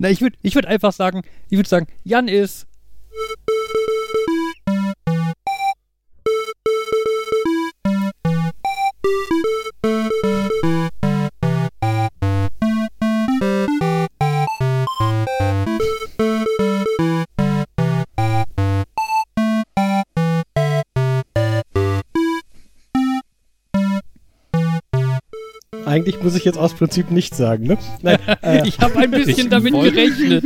Na, ich würde ich würd einfach sagen, ich würde sagen, Jan ist. Muss ich jetzt aus Prinzip nichts sagen, ne? Nein, äh, ich habe ein bisschen damit wollte- gerechnet.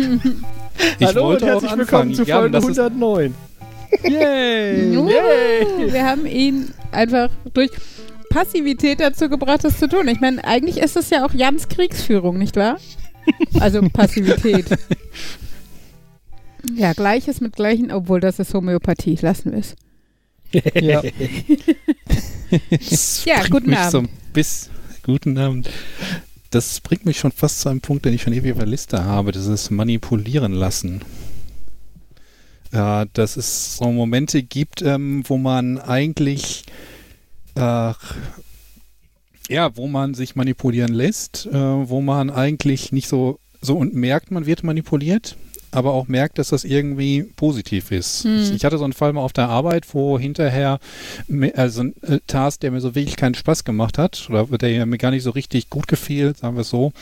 Ich Hallo und wollte auch herzlich anfangen. willkommen zu Folge das ist- 109. Yay! Yay! Wir haben ihn einfach durch Passivität dazu gebracht, das zu tun. Ich meine, eigentlich ist es ja auch Jans Kriegsführung, nicht wahr? Also Passivität. Ja, Gleiches mit Gleichen, obwohl das ist Homöopathie. Lassen wir es. Ja. Das Ja, guten Abend. bis, guten Abend. Das bringt mich schon fast zu einem Punkt, den ich schon ewig auf der Liste habe, dieses Manipulieren lassen. Ja, dass es so Momente gibt, ähm, wo man eigentlich äh, ja, wo man sich manipulieren lässt, äh, wo man eigentlich nicht so so und merkt, man wird manipuliert, aber auch merkt, dass das irgendwie positiv ist. Hm. Ich, hatte so einen Fall mal auf der Arbeit, wo hinterher also ein äh, Task, der mir so wirklich keinen Spaß gemacht hat oder der mir gar nicht so richtig gut gefiel, sagen wir es so,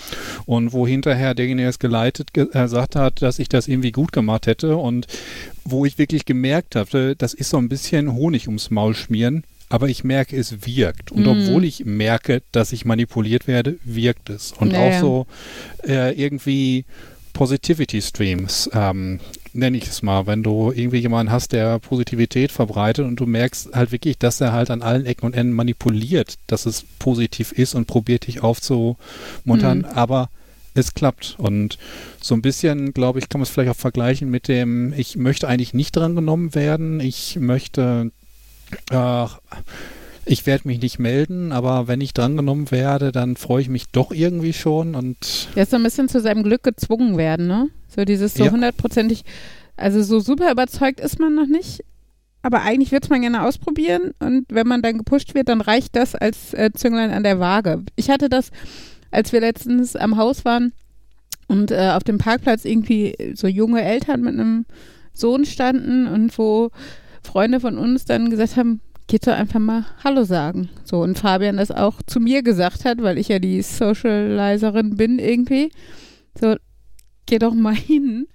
und wo hinterher derjenige, der es geleitet ge äh, gesagt hat, dass ich das irgendwie gut gemacht hätte und wo ich wirklich gemerkt hatte, das ist so ein bisschen Honig ums Maul schmieren, aber ich merke, es wirkt. Und Mhm. obwohl ich merke, dass ich manipuliert werde, wirkt es. Und Ja, auch so äh, irgendwie Positivity Streams, ähm, nenne ich es mal, wenn du irgendwie jemanden hast, der Positivität verbreitet und du merkst halt wirklich, dass er halt an allen Ecken und Enden manipuliert, dass es positiv ist und probiert dich aufzumuntern, Mhm. aber es klappt. Und so ein bisschen, glaube ich, kann man es vielleicht auch vergleichen mit dem, ich möchte eigentlich nicht drangenommen werden, ich möchte, äh, ich werde mich nicht melden, aber wenn ich drangenommen werde, dann freue ich mich doch irgendwie schon und ist so ein bisschen zu seinem Glück gezwungen werden, ne? So dieses so Ja. hundertprozentig, also so super überzeugt ist man noch nicht, aber eigentlich würde es man gerne ausprobieren und wenn man dann gepusht wird, dann reicht das als äh, Zünglein an der Waage. Ich hatte das, als wir letztens am Haus waren und äh, auf dem Parkplatz irgendwie so junge Eltern mit einem Sohn standen und wo Freunde von uns dann gesagt haben, geht doch einfach mal Hallo sagen. So, und Fabian das auch zu mir gesagt hat, weil ich ja die Socializerin bin irgendwie. So, geh doch mal hin.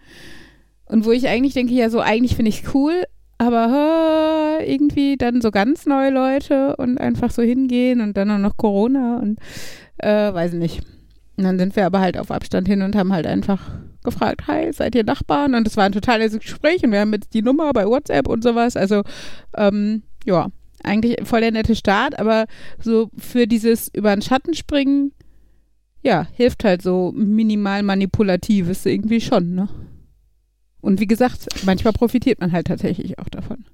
Und wo ich eigentlich denke, ja, so eigentlich finde ich cool, aber irgendwie dann so ganz neue Leute und einfach so hingehen und dann auch noch Corona und äh, weiß nicht. Und dann sind wir aber halt auf Abstand hin und haben halt einfach gefragt, hi, seid ihr Nachbarn? Und es war ein totales Gespräch und wir haben jetzt die Nummer bei WhatsApp und sowas. Also, ähm, ja, eigentlich voll der nette Start, aber so für dieses über den Schatten springen, ja, hilft halt so minimal manipulatives irgendwie schon, ne? Und wie gesagt, manchmal profitiert man halt tatsächlich auch davon.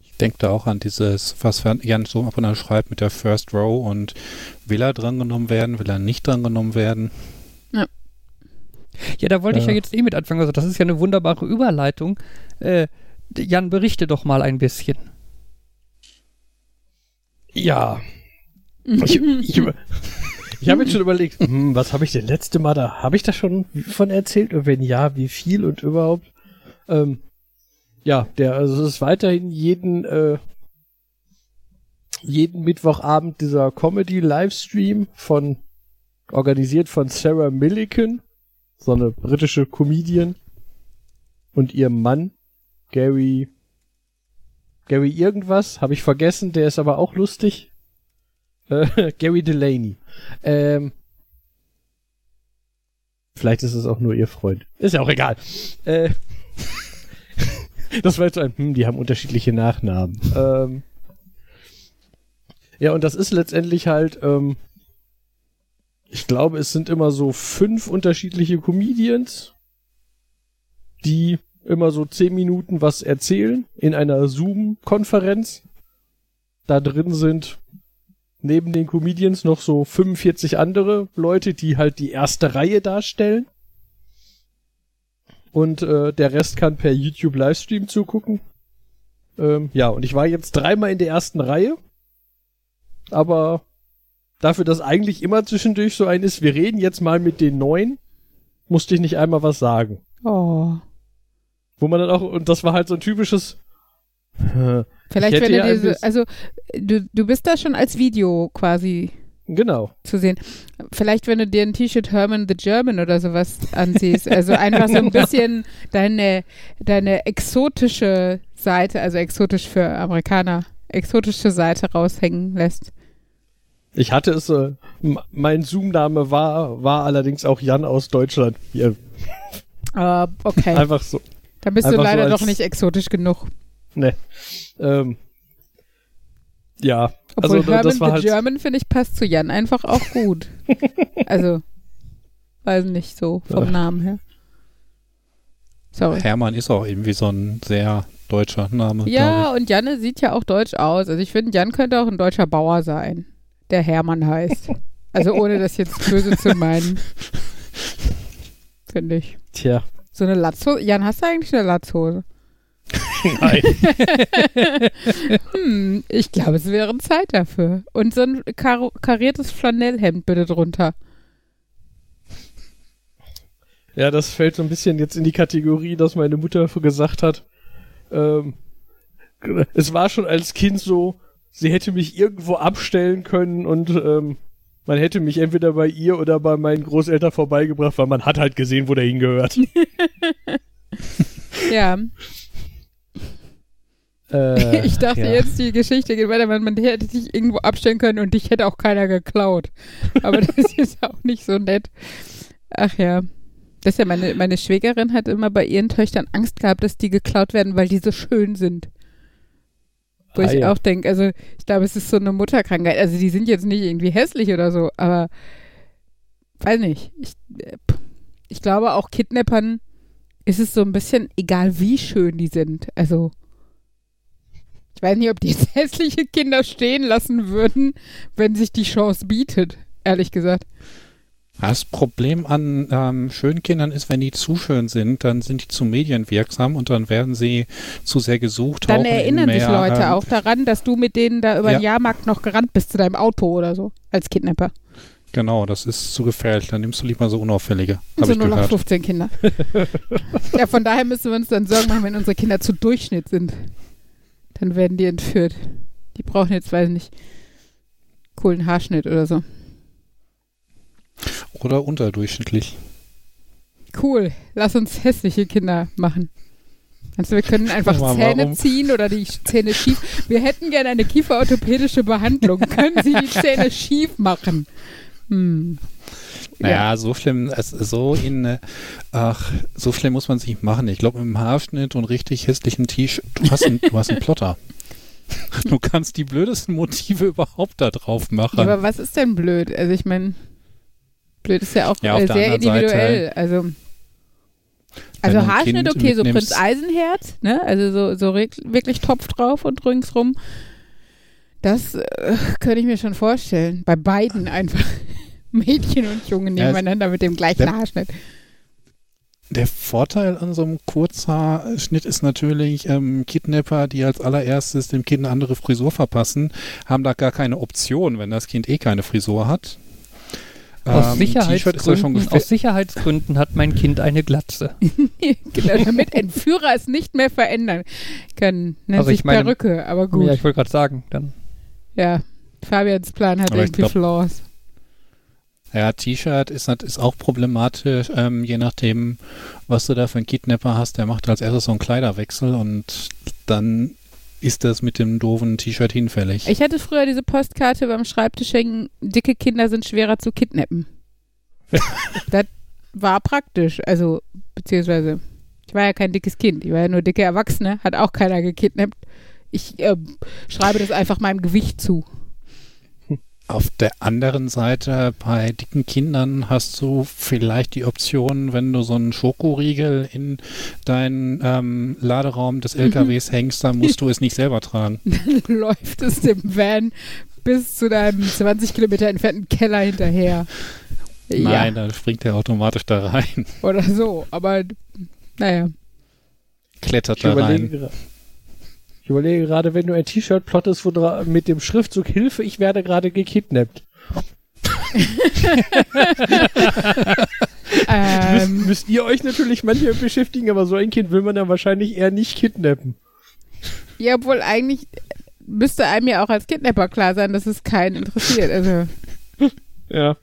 Ich denke da auch an dieses, was Jan so ab und an schreibt mit der First Row und will er drangenommen werden, will er nicht drangenommen werden. Ja, da wollte ich ja Ja. jetzt eh mit anfangen. Also, das ist ja eine wunderbare Überleitung. Äh, Jan, berichte doch mal ein bisschen. Ja. Ich, ich, ich habe jetzt schon überlegt, hm, was habe ich denn letzte Mal da? Habe ich da schon von erzählt? Und wenn ja, wie viel und überhaupt? Ähm, ja, der, also es ist weiterhin jeden, äh, jeden Mittwochabend dieser Comedy-Livestream von, organisiert von Sarah Millican, so eine britische Comedian, und ihrem Mann, Gary, Gary irgendwas, habe ich vergessen, der ist aber auch lustig. Äh, Gary Delaney. Ähm, vielleicht ist es auch nur ihr Freund. Ist ja auch egal. Äh, das war jetzt so ein, hm, die haben unterschiedliche Nachnamen. Ähm, ja, und das ist letztendlich halt, ähm, ich glaube, es sind immer so fünf unterschiedliche Comedians, die immer so zehn Minuten was erzählen in einer Zoom-Konferenz. Da drin sind neben den Comedians noch so 45 andere Leute, die halt die erste Reihe darstellen. Und äh, der Rest kann per YouTube Livestream zugucken. Ähm, ja, und ich war jetzt dreimal in der ersten Reihe. Aber dafür, dass eigentlich immer zwischendurch so ein ist, wir reden jetzt mal mit den Neuen, musste ich nicht einmal was sagen. Oh. Wo man dann auch, und das war halt so ein typisches, Vielleicht, wenn du diese, also du, du bist da schon als Video quasi genau. zu sehen. Vielleicht, wenn du dir ein T-Shirt Herman the German oder sowas ansiehst. Also einfach so ein bisschen deine, deine exotische Seite, also exotisch für Amerikaner, exotische Seite raushängen lässt. Ich hatte es, äh, mein Zoom-Name war, war allerdings auch Jan aus Deutschland. Hier, Uh, okay. einfach so. Dann bist du einfach so leider als- doch nicht exotisch genug. Ne. Ähm, ja, Obwohl also da- Herman das war the halt. German, finde ich, passt zu Jan einfach auch gut. also, weiß nicht so vom Ja. Namen her. Sorry. Hermann ist auch irgendwie so ein sehr deutscher Name. Ja, und Janne sieht ja auch deutsch aus. Also ich finde, Jan könnte auch ein deutscher Bauer sein, der Hermann heißt. Also ohne das jetzt böse zu meinen. Finde ich. Tja, So eine Latzhose. Jan, hast du eigentlich eine Latzhose? nein. Hm, ich glaube, es wäre Zeit dafür. Und so ein karo kariertes Flanellhemd bitte drunter. ja, das fällt so ein bisschen jetzt in die Kategorie, dass meine Mutter gesagt hat, ähm, es war schon als Kind so, sie hätte mich irgendwo abstellen können und ähm, man hätte mich entweder bei ihr oder bei meinen Großeltern vorbeigebracht, weil man hat halt gesehen, wo der hingehört. Ja, Äh, ich dachte ja. jetzt, die Geschichte geht weiter, weil man hätte dich irgendwo abstellen können und dich hätte auch keiner geklaut. Aber das ist auch nicht so nett. Ach ja. Das ist ja meine, meine Schwägerin hat immer bei ihren Töchtern Angst gehabt, dass die geklaut werden, weil die so schön sind. Wo Ah, ich ja. auch denke, also ich glaube, es ist so eine Mutterkrankheit. Also die sind jetzt nicht irgendwie hässlich oder so, aber weiß nicht. Ich, äh, ich glaube auch Kidnappern ist es so ein bisschen egal, wie schön die sind. Also ich weiß nicht, ob die jetzt hässliche Kinder stehen lassen würden, wenn sich die Chance bietet, ehrlich gesagt. Das Problem an ähm, schönen Kindern ist, wenn die zu schön sind, dann sind die zu medienwirksam und dann werden sie zu sehr gesucht. Dann erinnern sich mehr, Leute ähm, auch daran, dass du mit denen da über den Jahrmarkt noch gerannt bist zu deinem Auto oder so, als Kidnapper. Genau, das ist zu gefährlich. Dann nimmst du lieber so unauffällige. So ich gehört. 0815 Kinder. ja, von daher müssen wir uns dann Sorgen machen, wenn unsere Kinder zu Durchschnitt sind. Dann werden die entführt. Die brauchen jetzt, weiß ich nicht, coolen Haarschnitt oder so. Oder unterdurchschnittlich. Cool, lass uns hässliche Kinder machen. Also wir können einfach Mal, Zähne warum? ziehen oder die Zähne schief. Wir hätten gerne eine kieferorthopädische Behandlung. können Sie die Zähne schief machen? Hm. Naja, so schlimm, so in, äh, ach, so schlimm muss man sich nicht machen. Ich glaube, mit dem Haarschnitt und richtig hässlichen T-Shirt, du hast einen, du hast einen Plotter. Du kannst die blödesten Motive überhaupt da drauf machen. Ja, aber was ist denn blöd? Also ich meine, blöd ist ja auch Ja, äh, sehr individuell. Seite, also also Haarschnitt okay, so Prinz Eisenherz, ne? Also so, so wirklich Topf drauf und ringsrum. Das äh, könnte ich mir schon vorstellen. Bei beiden einfach. Mädchen und Junge Ja, es- nebeneinander mit dem gleichen Der- Haarschnitt. Der Vorteil an so einem Kurzhaarschnitt ist natürlich, ähm, Kidnapper, die als allererstes dem Kind eine andere Frisur verpassen, haben da gar keine Option, wenn das Kind eh keine Frisur hat. Aus, Ähm, ja Sicherheitsgründen, aus Sicherheitsgründen hat mein Kind eine Glatze. genau, damit Entführer es nicht mehr verändern können. Nennt Also sich ich meine- Perücke, aber gut. Ja, Ja, ich wollte gerade sagen, dann. Fabians Plan hat Aber irgendwie glaub- Flaws. Ja, T-Shirt ist, ist auch problematisch, ähm, je nachdem, was du da für einen Kidnapper hast. Der macht als erstes so einen Kleiderwechsel und dann ist das mit dem doofen T-Shirt hinfällig. Ich hatte früher diese Postkarte beim Schreibtisch hängen, dicke Kinder sind schwerer zu kidnappen. das war praktisch, also beziehungsweise ich war ja kein dickes Kind, ich war ja nur dicke Erwachsene, hat auch keiner gekidnappt. Ich äh, schreibe das einfach meinem Gewicht zu. Auf der anderen Seite, bei dicken Kindern hast du vielleicht die Option, wenn du so einen Schokoriegel in deinen ähm, Laderaum des LKWs hängst, dann musst du es nicht selber tragen. Dann läuft es dem Van bis zu deinem 20 Kilometer entfernten Keller hinterher. Nein, dann springt er automatisch da rein, Ja, oder so, aber naja. klettert Ich da rein. Ich überlege gerade, wenn du ein T-Shirt plottest, wo mit dem Schriftzug Hilfe, ich werde gerade gekidnappt. Müsst, Ähm, müsst ihr euch natürlich manchmal beschäftigen, aber so ein Kind will man dann wahrscheinlich eher nicht kidnappen. ja, obwohl eigentlich müsste einem ja auch als Kidnapper klar sein, dass es keinen interessiert. Also, Ja.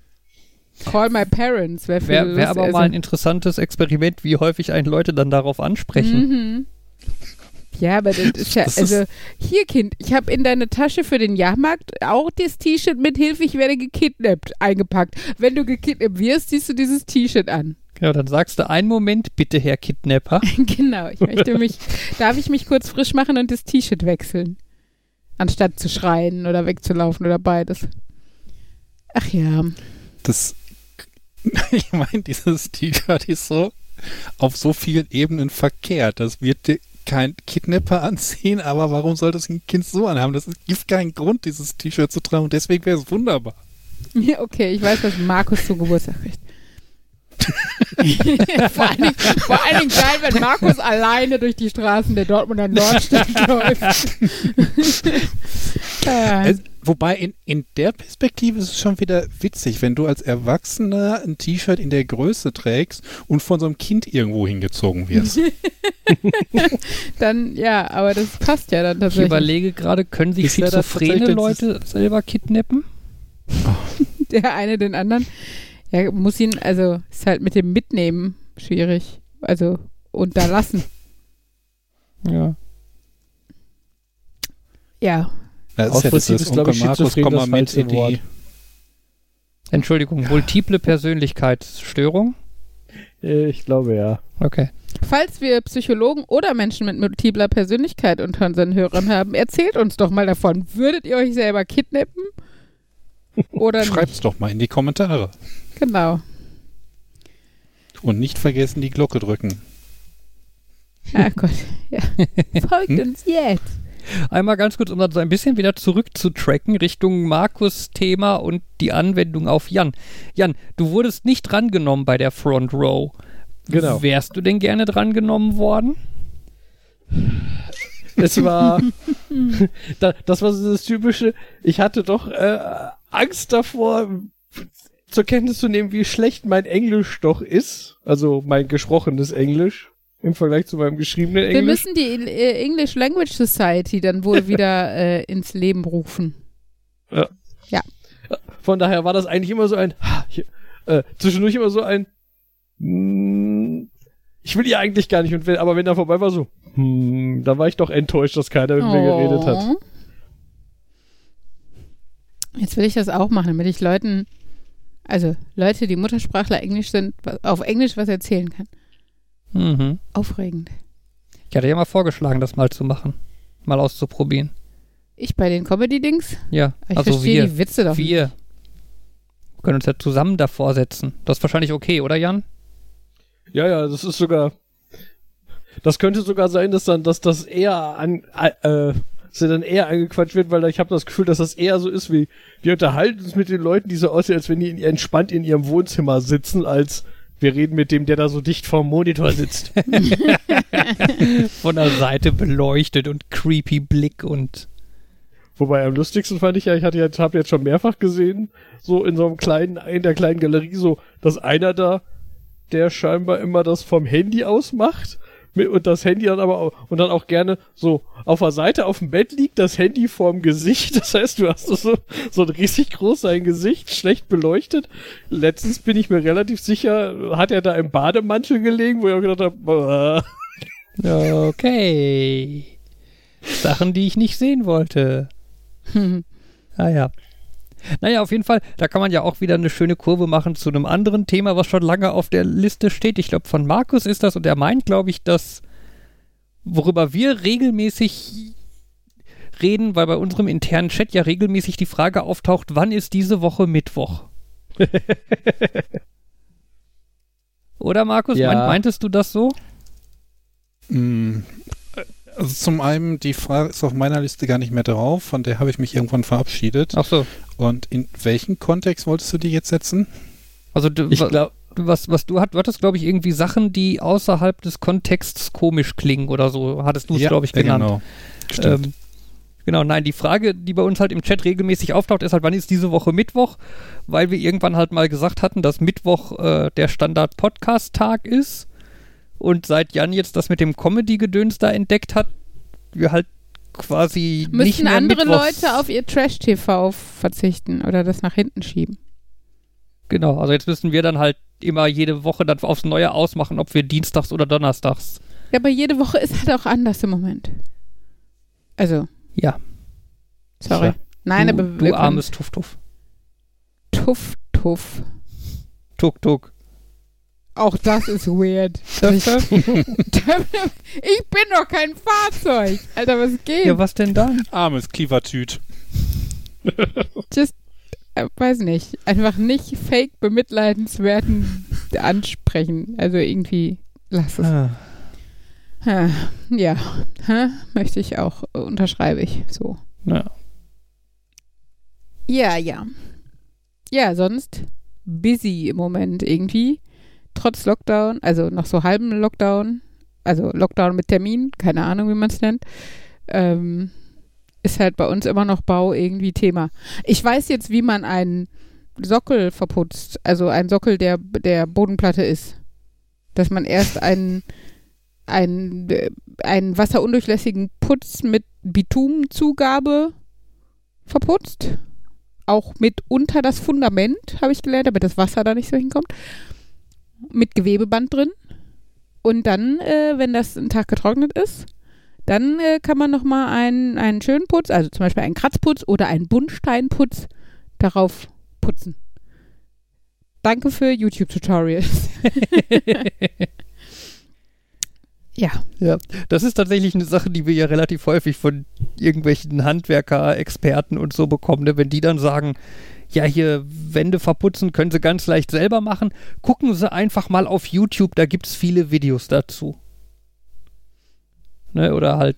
call my parents. Wäre Wäre wär aber mal ein interessantes Experiment, wie häufig einen Leute dann darauf ansprechen. Mhm. Ja, aber das ist ja, Das ist- also hier Kind, ich habe in deine Tasche für den Jahrmarkt auch das T-Shirt mit Hilfe, ich werde gekidnappt eingepackt. Wenn du gekidnappt wirst, ziehst du dieses T-Shirt an. Ja, dann sagst du einen Moment, bitte, Herr Kidnapper. genau, ich möchte mich, darf ich mich kurz frisch machen und das T-Shirt wechseln? Anstatt zu schreien oder wegzulaufen oder beides. Ach ja. Das, ich meine, dieses T-Shirt ist so auf so vielen Ebenen verkehrt. Das wird dir kein Kidnapper anziehen, aber warum soll das ein Kind so anhaben? Das gibt keinen Grund, dieses T-Shirt zu tragen und deswegen wäre es wunderbar. Ja, okay, ich weiß, was Markus zu Geburtstag kriegt. vor, allen Dingen, vor allen Dingen geil, wenn Markus alleine durch die Straßen der Dortmunder Nordstadt läuft. äh, Es, wobei in, in der Perspektive ist es schon wieder witzig, wenn du als Erwachsener ein T-Shirt in der Größe trägst und von so einem Kind irgendwo hingezogen wirst. dann, ja, aber das passt ja dann Ich tatsächlich. überlege gerade, können sich schizophrene Leute selber kidnappen? Der eine den anderen. Ja, muss ihn, also ist halt mit dem Mitnehmen schwierig. Also unterlassen. Ja. Ja. Das Aus ja Prinzip ist, glaube ich, Markus, komm mal mit falsche in die Wort. Entschuldigung, multiple Persönlichkeitsstörung? Äh, Ich glaube ja. Okay. Falls wir Psychologen oder Menschen mit multipler Persönlichkeit unter unseren Hörern haben, erzählt uns doch mal davon. Würdet ihr euch selber kidnappen? Oder nicht? Schreibt's doch mal in die Kommentare. Genau. Und nicht vergessen, die Glocke drücken. Ach Gott. Ja. Folgt Hm? uns jetzt. Einmal ganz kurz, um das so ein bisschen wieder zurückzutracken Richtung Markus-Thema und die Anwendung auf Jan. Jan, du wurdest nicht drangenommen bei der Front Row. Genau. Wärst du denn gerne drangenommen worden? Es war, da, das war so das typische, ich hatte doch äh, Angst davor, zur Kenntnis zu nehmen, wie schlecht mein Englisch doch ist. Also mein gesprochenes Englisch im Vergleich zu meinem geschriebenen Wir Englisch. müssen die äh, English Language Society dann wohl wieder äh, ins Leben rufen. Von daher war das eigentlich immer so ein, hier, äh, zwischendurch immer so ein, mm, ich will ihr eigentlich gar nicht, und wenn, aber wenn er vorbei war, so, hm, da war ich doch enttäuscht, dass keiner mit mir geredet hat. Oh. Jetzt will ich das auch machen, damit ich Leuten, also Leute, die Muttersprachler Englisch sind, auf Englisch was erzählen kann. Mhm. Aufregend. Ich hatte ja mal vorgeschlagen, das mal zu machen. Mal auszuprobieren. Ich bei den Comedy-Dings? Ja, Ich also verstehe wir. die Witze doch nicht. Wir können uns ja zusammen davor setzen. Das ist wahrscheinlich okay, oder Jan? Ja, ja, das ist sogar. Das könnte sogar sein, dass dann, dass das eher an, äh, dass er dann eher angequatscht wird, weil ich habe das Gefühl, dass das eher so ist wie, wir unterhalten uns mit den Leuten, die so aussehen, als wenn die in, entspannt in ihrem Wohnzimmer sitzen, als wir reden mit dem, der da so dicht vorm Monitor sitzt. Von der Seite beleuchtet und creepy Blick und Wobei am lustigsten fand ich ja, ich hatte jetzt, habe jetzt schon mehrfach gesehen, so in so einem kleinen, in der kleinen Galerie, so, dass einer da, der scheinbar immer das vom Handy aus macht, und das Handy dann aber auch, und dann auch gerne so auf der Seite auf dem Bett liegt, das Handy vorm Gesicht. Das heißt, du hast so, so ein riesig groß sein Gesicht, schlecht beleuchtet. Letztens bin ich mir relativ sicher, hat er da im Bademantel gelegen, wo ich auch gedacht habe, Okay. Sachen, die ich nicht sehen wollte. Naja. Naja, auf jeden Fall, da kann man ja auch wieder eine schöne Kurve machen zu einem anderen Thema, was schon lange auf der Liste steht. Ich glaube, von Markus ist das und er meint, glaube ich, dass worüber wir regelmäßig reden, weil bei unserem internen Chat ja regelmäßig die Frage auftaucht, wann ist diese Woche Mittwoch? Oder Markus, Ja. meint, meintest du das so? Mm, Also zum einen, die Frage ist auf meiner Liste gar nicht mehr drauf, von der habe ich mich irgendwann verabschiedet. Ach so. Und in welchen Kontext wolltest du die jetzt setzen? Also du, ich glaube, was, was du hat, du hattest, glaube ich, irgendwie Sachen, die außerhalb des Kontexts komisch klingen oder so, hattest du es, glaube ich, ja, genannt. Genau. Stimmt. Ähm, Genau, nein, die Frage, die bei uns halt im Chat regelmäßig auftaucht, ist halt, wann ist diese Woche Mittwoch? Weil wir irgendwann halt mal gesagt hatten, dass Mittwoch äh, der Standard-Podcast-Tag ist. Und seit Jan jetzt das mit dem Comedy-Gedöns da entdeckt hat, wir halt quasi nicht Müssen mehr andere Mittwochs- Leute auf ihr Trash-TV verzichten oder das nach hinten schieben? Genau, also jetzt müssen wir dann halt immer jede Woche dann aufs Neue ausmachen, ob wir dienstags oder donnerstags. Ja, aber jede Woche ist halt auch anders im Moment. Also, Ja, sorry. Tja. Nein, du, aber du armes Tuff Tuff. Tuff, tuff. Tuk Tuk. Auch das ist weird. ich bin doch kein Fahrzeug. Alter, was geht? Ja, was denn dann? Armes Klievertüt. Just, äh, weiß nicht. Einfach nicht fake bemitleidenswerten ansprechen. Also irgendwie, lass es. Ah. Ha, Ja, ha, möchte ich auch, äh, unterschreibe ich so. Ja. Ja, ja. Ja, sonst busy im Moment irgendwie. Trotz Lockdown, also noch so halben Lockdown, also Lockdown mit Termin, keine Ahnung, wie man es nennt. Ähm, ist halt bei uns immer noch Bau irgendwie Thema. Ich weiß jetzt, wie man einen Sockel verputzt, also einen Sockel, der der Bodenplatte ist. Dass man erst einen, einen, einen wasserundurchlässigen Putz mit Bitumzugabe verputzt. Auch mit unter das Fundament, habe ich gelernt, damit das Wasser da nicht so hinkommt. Mit Gewebeband drin. Und dann, äh, wenn das einen Tag getrocknet ist, dann äh, kann man nochmal einen, einen schönen Putz, also zum Beispiel einen Kratzputz oder einen Buntsteinputz, darauf putzen. Danke für YouTube-Tutorials. ja. Ja, das ist tatsächlich eine Sache, die wir ja relativ häufig von irgendwelchen Handwerker, Experten und so bekommen, ne? wenn die dann sagen, ja, hier Wände verputzen können sie ganz leicht selber machen. Gucken sie einfach mal auf YouTube, da gibt es viele Videos dazu. Ne? Oder halt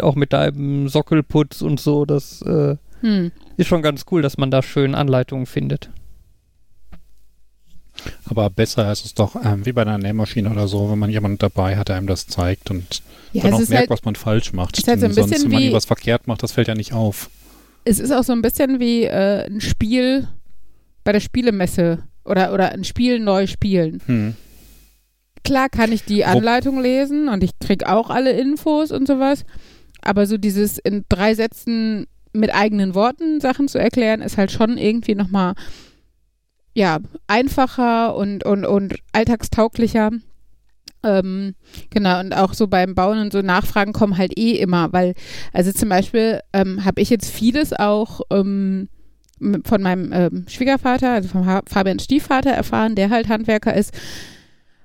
auch mit deinem Sockelputz und so, das äh, Hm. ist schon ganz cool, dass man da schön Anleitungen findet. Aber besser ist es doch ähm, wie bei einer Nähmaschine oder so, wenn man jemanden dabei hat, der einem das zeigt und Ja, dann auch merkt, halt, was man falsch macht. ist halt so ein Denn sonst, wenn man wie- was verkehrt macht, das fällt ja nicht auf. Es ist auch so ein bisschen wie äh, ein Spiel bei der Spielemesse oder, oder ein Spiel neu spielen. Hm. Klar kann ich die Anleitung lesen und ich krieg auch alle Infos und sowas, aber so dieses in drei Sätzen mit eigenen Worten Sachen zu erklären, ist halt schon irgendwie nochmal ja, einfacher und, und, und alltagstauglicher. Ähm, genau, und auch so beim Bauen und so Nachfragen kommen halt eh immer, weil, also zum Beispiel ähm, habe ich jetzt vieles auch ähm, von meinem ähm, Schwiegervater, also von ha Fabian Stiefvater erfahren, der halt Handwerker ist,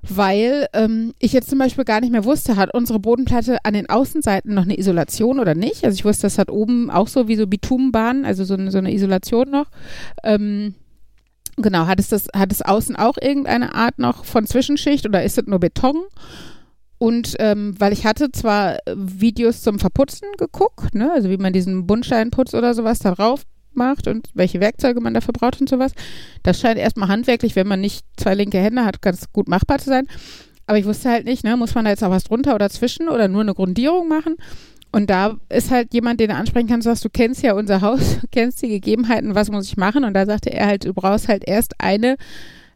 weil ähm, ich jetzt zum Beispiel gar nicht mehr wusste, hat unsere Bodenplatte an den Außenseiten noch eine Isolation oder nicht? Also ich wusste, das hat oben auch so wie so Bitumenbahnen, also so eine, so eine Isolation noch. Ähm, genau, hat es das, hat es außen auch irgendeine Art noch von Zwischenschicht oder ist es nur Beton? Und ähm, weil ich hatte zwar äh, Videos zum Verputzen geguckt, ne, also wie man diesen Buntsteinputz oder sowas da drauf macht und welche Werkzeuge man dafür braucht und sowas. Das scheint erstmal handwerklich, wenn man nicht zwei linke Hände hat, ganz gut machbar zu sein. Aber ich wusste halt nicht, ne, muss man da jetzt auch was drunter oder zwischen oder nur eine Grundierung machen? Und da ist halt jemand, den du ansprechen kannst, sagst, du kennst ja unser Haus, du kennst die Gegebenheiten, was muss ich machen? Und da sagte er halt, du brauchst halt erst eine,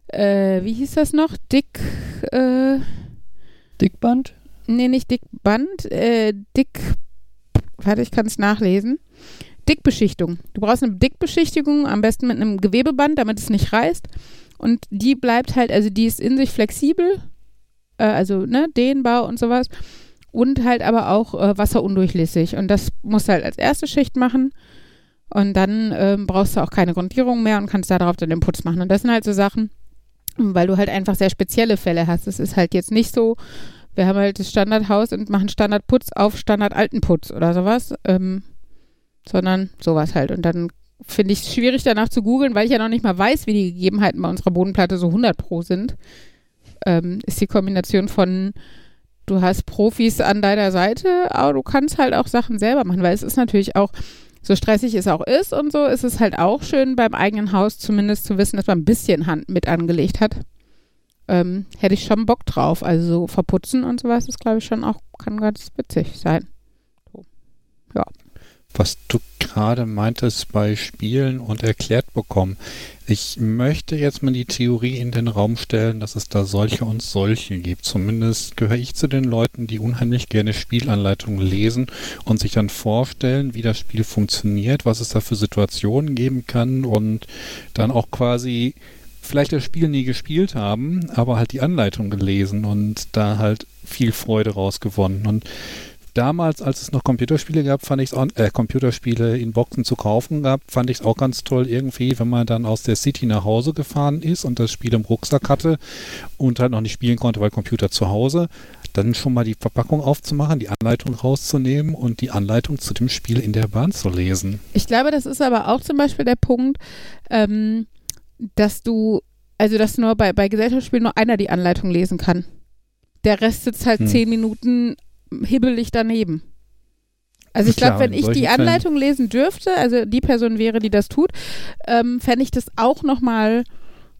äh, wie hieß das noch? Dick, äh, Dickband? nee, nicht Dickband, äh, Dick, warte, ich kann es nachlesen. Dickbeschichtung. Du brauchst eine Dickbeschichtigung, am besten mit einem Gewebeband, damit es nicht reißt. Und die bleibt halt, also die ist in sich flexibel, äh, also ne, dehnbar und sowas. Und halt aber auch äh, wasserundurchlässig. Und das musst du halt als erste Schicht machen. Und dann ähm, brauchst du auch keine Grundierung mehr und kannst darauf dann den Putz machen. Und das sind halt so Sachen, weil du halt einfach sehr spezielle Fälle hast. Es ist halt jetzt nicht so, wir haben halt das Standardhaus und machen Standardputz auf Standard-Altenputz oder sowas. Ähm, sondern sowas halt. Und dann finde ich es schwierig danach zu googeln, weil ich ja noch nicht mal weiß, wie die Gegebenheiten bei unserer Bodenplatte so 100 pro sind. Ähm, ist die Kombination von du hast Profis an deiner Seite, aber du kannst halt auch Sachen selber machen, weil es ist natürlich auch, so stressig es auch ist und so, ist es halt auch schön beim eigenen Haus zumindest zu wissen, dass man ein bisschen Hand mit angelegt hat. Ähm, hätte ich schon Bock drauf. Also so verputzen und sowas ist, glaube ich, schon auch, kann ganz witzig sein. was du gerade meintest bei Spielen und erklärt bekommen. Ich möchte jetzt mal die Theorie in den Raum stellen, dass es da solche und solche gibt. Zumindest gehöre ich zu den Leuten, die unheimlich gerne Spielanleitungen lesen und sich dann vorstellen, wie das Spiel funktioniert, was es da für Situationen geben kann und dann auch quasi vielleicht das Spiel nie gespielt haben, aber halt die Anleitung gelesen und da halt viel Freude rausgewonnen. Und damals, als es noch Computerspiele gab, fand ich es äh, Computerspiele in Boxen zu kaufen gab, fand ich es auch ganz toll irgendwie, wenn man dann aus der City nach Hause gefahren ist und das Spiel im Rucksack hatte und halt noch nicht spielen konnte, weil Computer zu Hause, dann schon mal die Verpackung aufzumachen, die Anleitung rauszunehmen und die Anleitung zu dem Spiel in der Bahn zu lesen. Ich glaube, das ist aber auch zum Beispiel der Punkt, ähm, dass du, also dass nur bei, bei Gesellschaftsspielen nur einer die Anleitung lesen kann. Der Rest sitzt halt hm. zehn Minuten hibbelig daneben. Also ich glaube, wenn ich die Anleitung Fällen. lesen dürfte, also die Person wäre, die das tut, ähm, fände ich das auch nochmal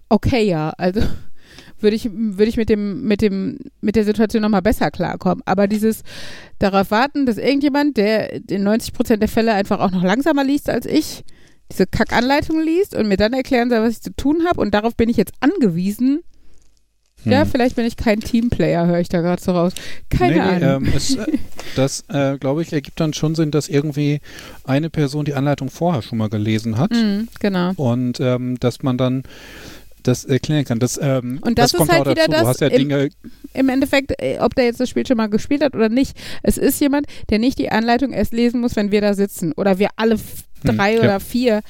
okayer. Also würde ich, würde ich mit dem, mit dem, mit der Situation nochmal besser klarkommen. Aber dieses darauf warten, dass irgendjemand, der in 90 Prozent der Fälle einfach auch noch langsamer liest als ich, diese Kackanleitung liest und mir dann erklären soll, was ich zu tun habe und darauf bin ich jetzt angewiesen, hm. Ja, vielleicht bin ich kein Teamplayer, höre ich da gerade so raus. Keine nee, Ahnung. ähm, es, äh, das, äh, glaube ich, ergibt dann schon Sinn, dass irgendwie eine Person die Anleitung vorher schon mal gelesen hat. Mhm, genau. Und ähm, dass man dann das erklären kann. Das, ähm, und das, das ist halt wieder dazu. das, ja im, im, Endeffekt, äh, ob der jetzt das Spiel schon mal gespielt hat oder nicht, es ist jemand, der nicht die Anleitung erst lesen muss, wenn wir da sitzen oder wir alle hm, drei hm, oder ja. vier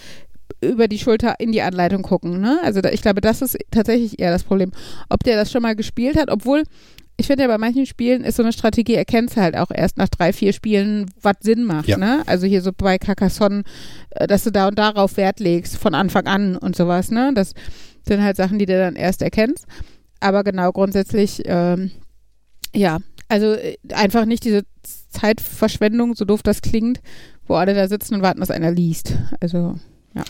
über die Schulter in die Anleitung gucken. Ne? Also da, ich glaube, das ist tatsächlich eher das Problem. Ob der das schon mal gespielt hat, obwohl ich finde ja bei manchen Spielen ist so eine Strategie, erkennst du halt auch erst nach drei, vier Spielen, was Sinn macht. Ja. Ne? Also hier so bei Carcassonne, äh, dass du da und darauf Wert legst von Anfang an und sowas. Ne? Das sind halt Sachen, die du dann erst erkennst. Aber genau grundsätzlich, ähm, ja, also äh, einfach nicht diese Zeitverschwendung, so doof das klingt, wo alle da sitzen und warten, dass einer liest. Also, ja.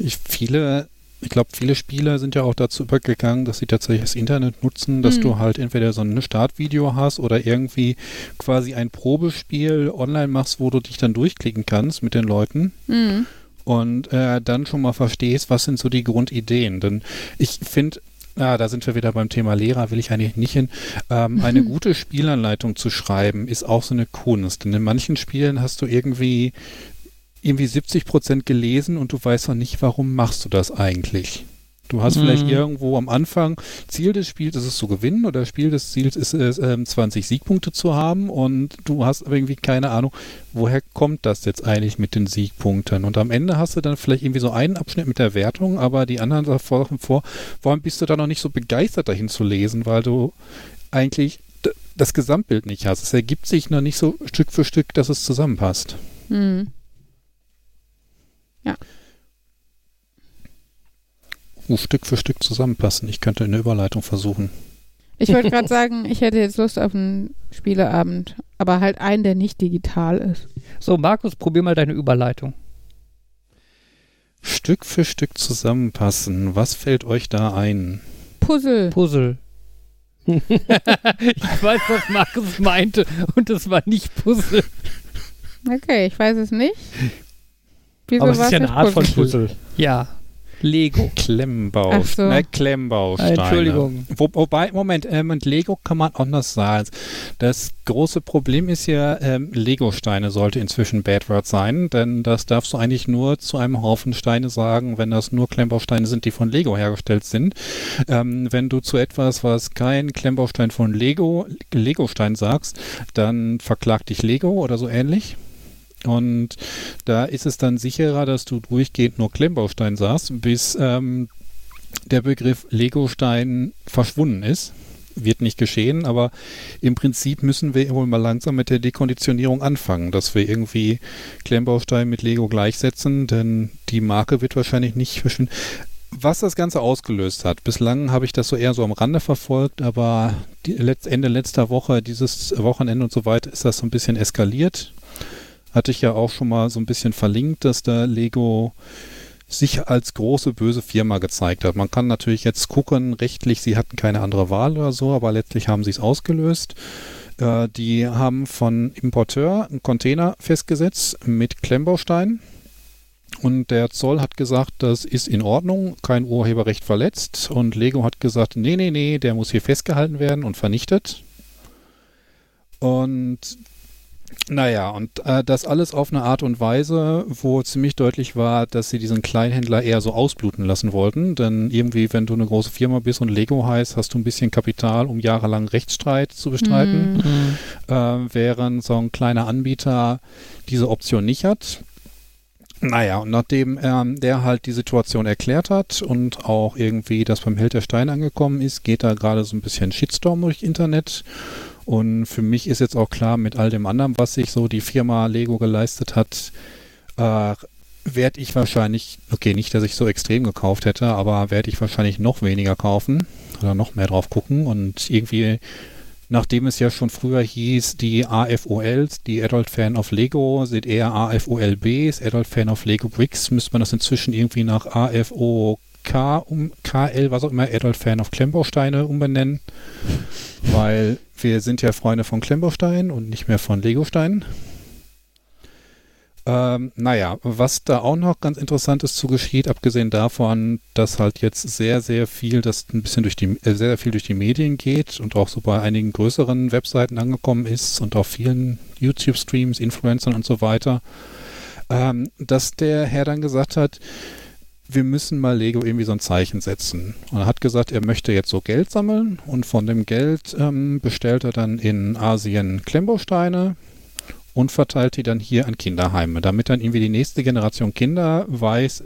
Ich, viele, ich glaube, viele Spieler sind ja auch dazu übergegangen, dass sie tatsächlich das Internet nutzen, dass mhm. du halt entweder so ein Startvideo hast oder irgendwie quasi ein Probespiel online machst, wo du dich dann durchklicken kannst mit den Leuten. Mhm. Und äh, dann schon mal verstehst, was sind so die Grundideen. Denn ich finde, ja, da sind wir wieder beim Thema Lehrer, will ich eigentlich nicht hin. Ähm, eine gute Spielanleitung zu schreiben, ist auch so eine Kunst. Denn in manchen Spielen hast du irgendwie irgendwie 70 Prozent gelesen und du weißt noch nicht, warum machst du das eigentlich. Du hast mhm. vielleicht irgendwo am Anfang, Ziel des Spiels ist es zu gewinnen oder Spiel des Ziels ist es, äh, 20 Siegpunkte zu haben und du hast irgendwie keine Ahnung, woher kommt das jetzt eigentlich mit den Siegpunkten. Und am Ende hast du dann vielleicht irgendwie so einen Abschnitt mit der Wertung, aber die anderen davor, vor, warum bist du da noch nicht so begeistert dahin zu lesen, weil du eigentlich das Gesamtbild nicht hast. Es ergibt sich noch nicht so Stück für Stück, dass es zusammenpasst. Mhm. Ja. Stück für Stück zusammenpassen. Ich könnte eine Überleitung versuchen. Ich wollte gerade sagen, ich hätte jetzt Lust auf einen Spieleabend, aber halt einen, der nicht digital ist. So, Markus, probier mal deine Überleitung. Stück für Stück zusammenpassen. Was fällt euch da ein? Puzzle. Puzzle. ich weiß, was Markus meinte und es war nicht Puzzle. Okay, ich weiß es nicht. Wieso Aber es ist ja eine Art von Puzzle. Ja. Lego. Klemmbau. So. Ne, Klemmbausteine. Entschuldigung. Wo, wobei, Moment, ähm, mit Lego kann man anders sagen. Das große Problem ist ja, ähm, Lego-Steine sollte inzwischen Bad Word sein, denn das darfst du eigentlich nur zu einem Haufen Steine sagen, wenn das nur Klemmbausteine sind, die von Lego hergestellt sind. Ähm, wenn du zu etwas, was kein Klemmbaustein von Lego, Lego-Stein sagst, dann verklagt dich Lego oder so ähnlich. Und da ist es dann sicherer, dass du durchgehend nur Klemmbaustein sagst, bis ähm, der Begriff Legostein verschwunden ist. Wird nicht geschehen, aber im Prinzip müssen wir wohl mal langsam mit der Dekonditionierung anfangen, dass wir irgendwie Klemmbaustein mit Lego gleichsetzen, denn die Marke wird wahrscheinlich nicht verschwinden. Was das Ganze ausgelöst hat, bislang habe ich das so eher so am Rande verfolgt, aber die, Ende letzter Woche, dieses Wochenende und so weiter, ist das so ein bisschen eskaliert hatte ich ja auch schon mal so ein bisschen verlinkt, dass da Lego sich als große böse Firma gezeigt hat. Man kann natürlich jetzt gucken, rechtlich, sie hatten keine andere Wahl oder so, aber letztlich haben sie es ausgelöst. Äh, die haben von Importeur einen Container festgesetzt mit Klemmbausteinen. Und der Zoll hat gesagt, das ist in Ordnung, kein Urheberrecht verletzt. Und Lego hat gesagt, nee, nee, nee, der muss hier festgehalten werden und vernichtet. Und naja, und äh, das alles auf eine Art und Weise, wo ziemlich deutlich war, dass sie diesen Kleinhändler eher so ausbluten lassen wollten. Denn irgendwie, wenn du eine große Firma bist und Lego heißt, hast du ein bisschen Kapital, um jahrelang Rechtsstreit zu bestreiten. Mhm. Äh, während so ein kleiner Anbieter diese Option nicht hat. Naja, und nachdem ähm, der halt die Situation erklärt hat und auch irgendwie das beim Held der Stein angekommen ist, geht da gerade so ein bisschen Shitstorm durch Internet. Und für mich ist jetzt auch klar, mit all dem anderen, was sich so die Firma Lego geleistet hat, äh, werde ich wahrscheinlich, okay, nicht, dass ich so extrem gekauft hätte, aber werde ich wahrscheinlich noch weniger kaufen oder noch mehr drauf gucken. Und irgendwie nachdem es ja schon früher hieß, die AFOLs, die Adult Fan of Lego, sind eher AFOLBs, Adult Fan of Lego Bricks, müsste man das inzwischen irgendwie nach AFOK um KL, was auch immer, Adult Fan of Klemmbausteine umbenennen. Weil wir sind ja Freunde von Klemmbausteinen und nicht mehr von Legosteinen. Ähm, naja, was da auch noch ganz Interessantes zugeschieht, abgesehen davon, dass halt jetzt sehr, sehr viel, das ein bisschen durch die, äh, sehr, sehr viel durch die Medien geht und auch so bei einigen größeren Webseiten angekommen ist und auf vielen YouTube-Streams, Influencern und so weiter, ähm, dass der Herr dann gesagt hat, wir müssen mal Lego irgendwie so ein Zeichen setzen. Und er hat gesagt, er möchte jetzt so Geld sammeln und von dem Geld ähm, bestellt er dann in Asien Klemmbausteine, und verteilt die dann hier an Kinderheime, damit dann irgendwie die nächste Generation Kinder weiß,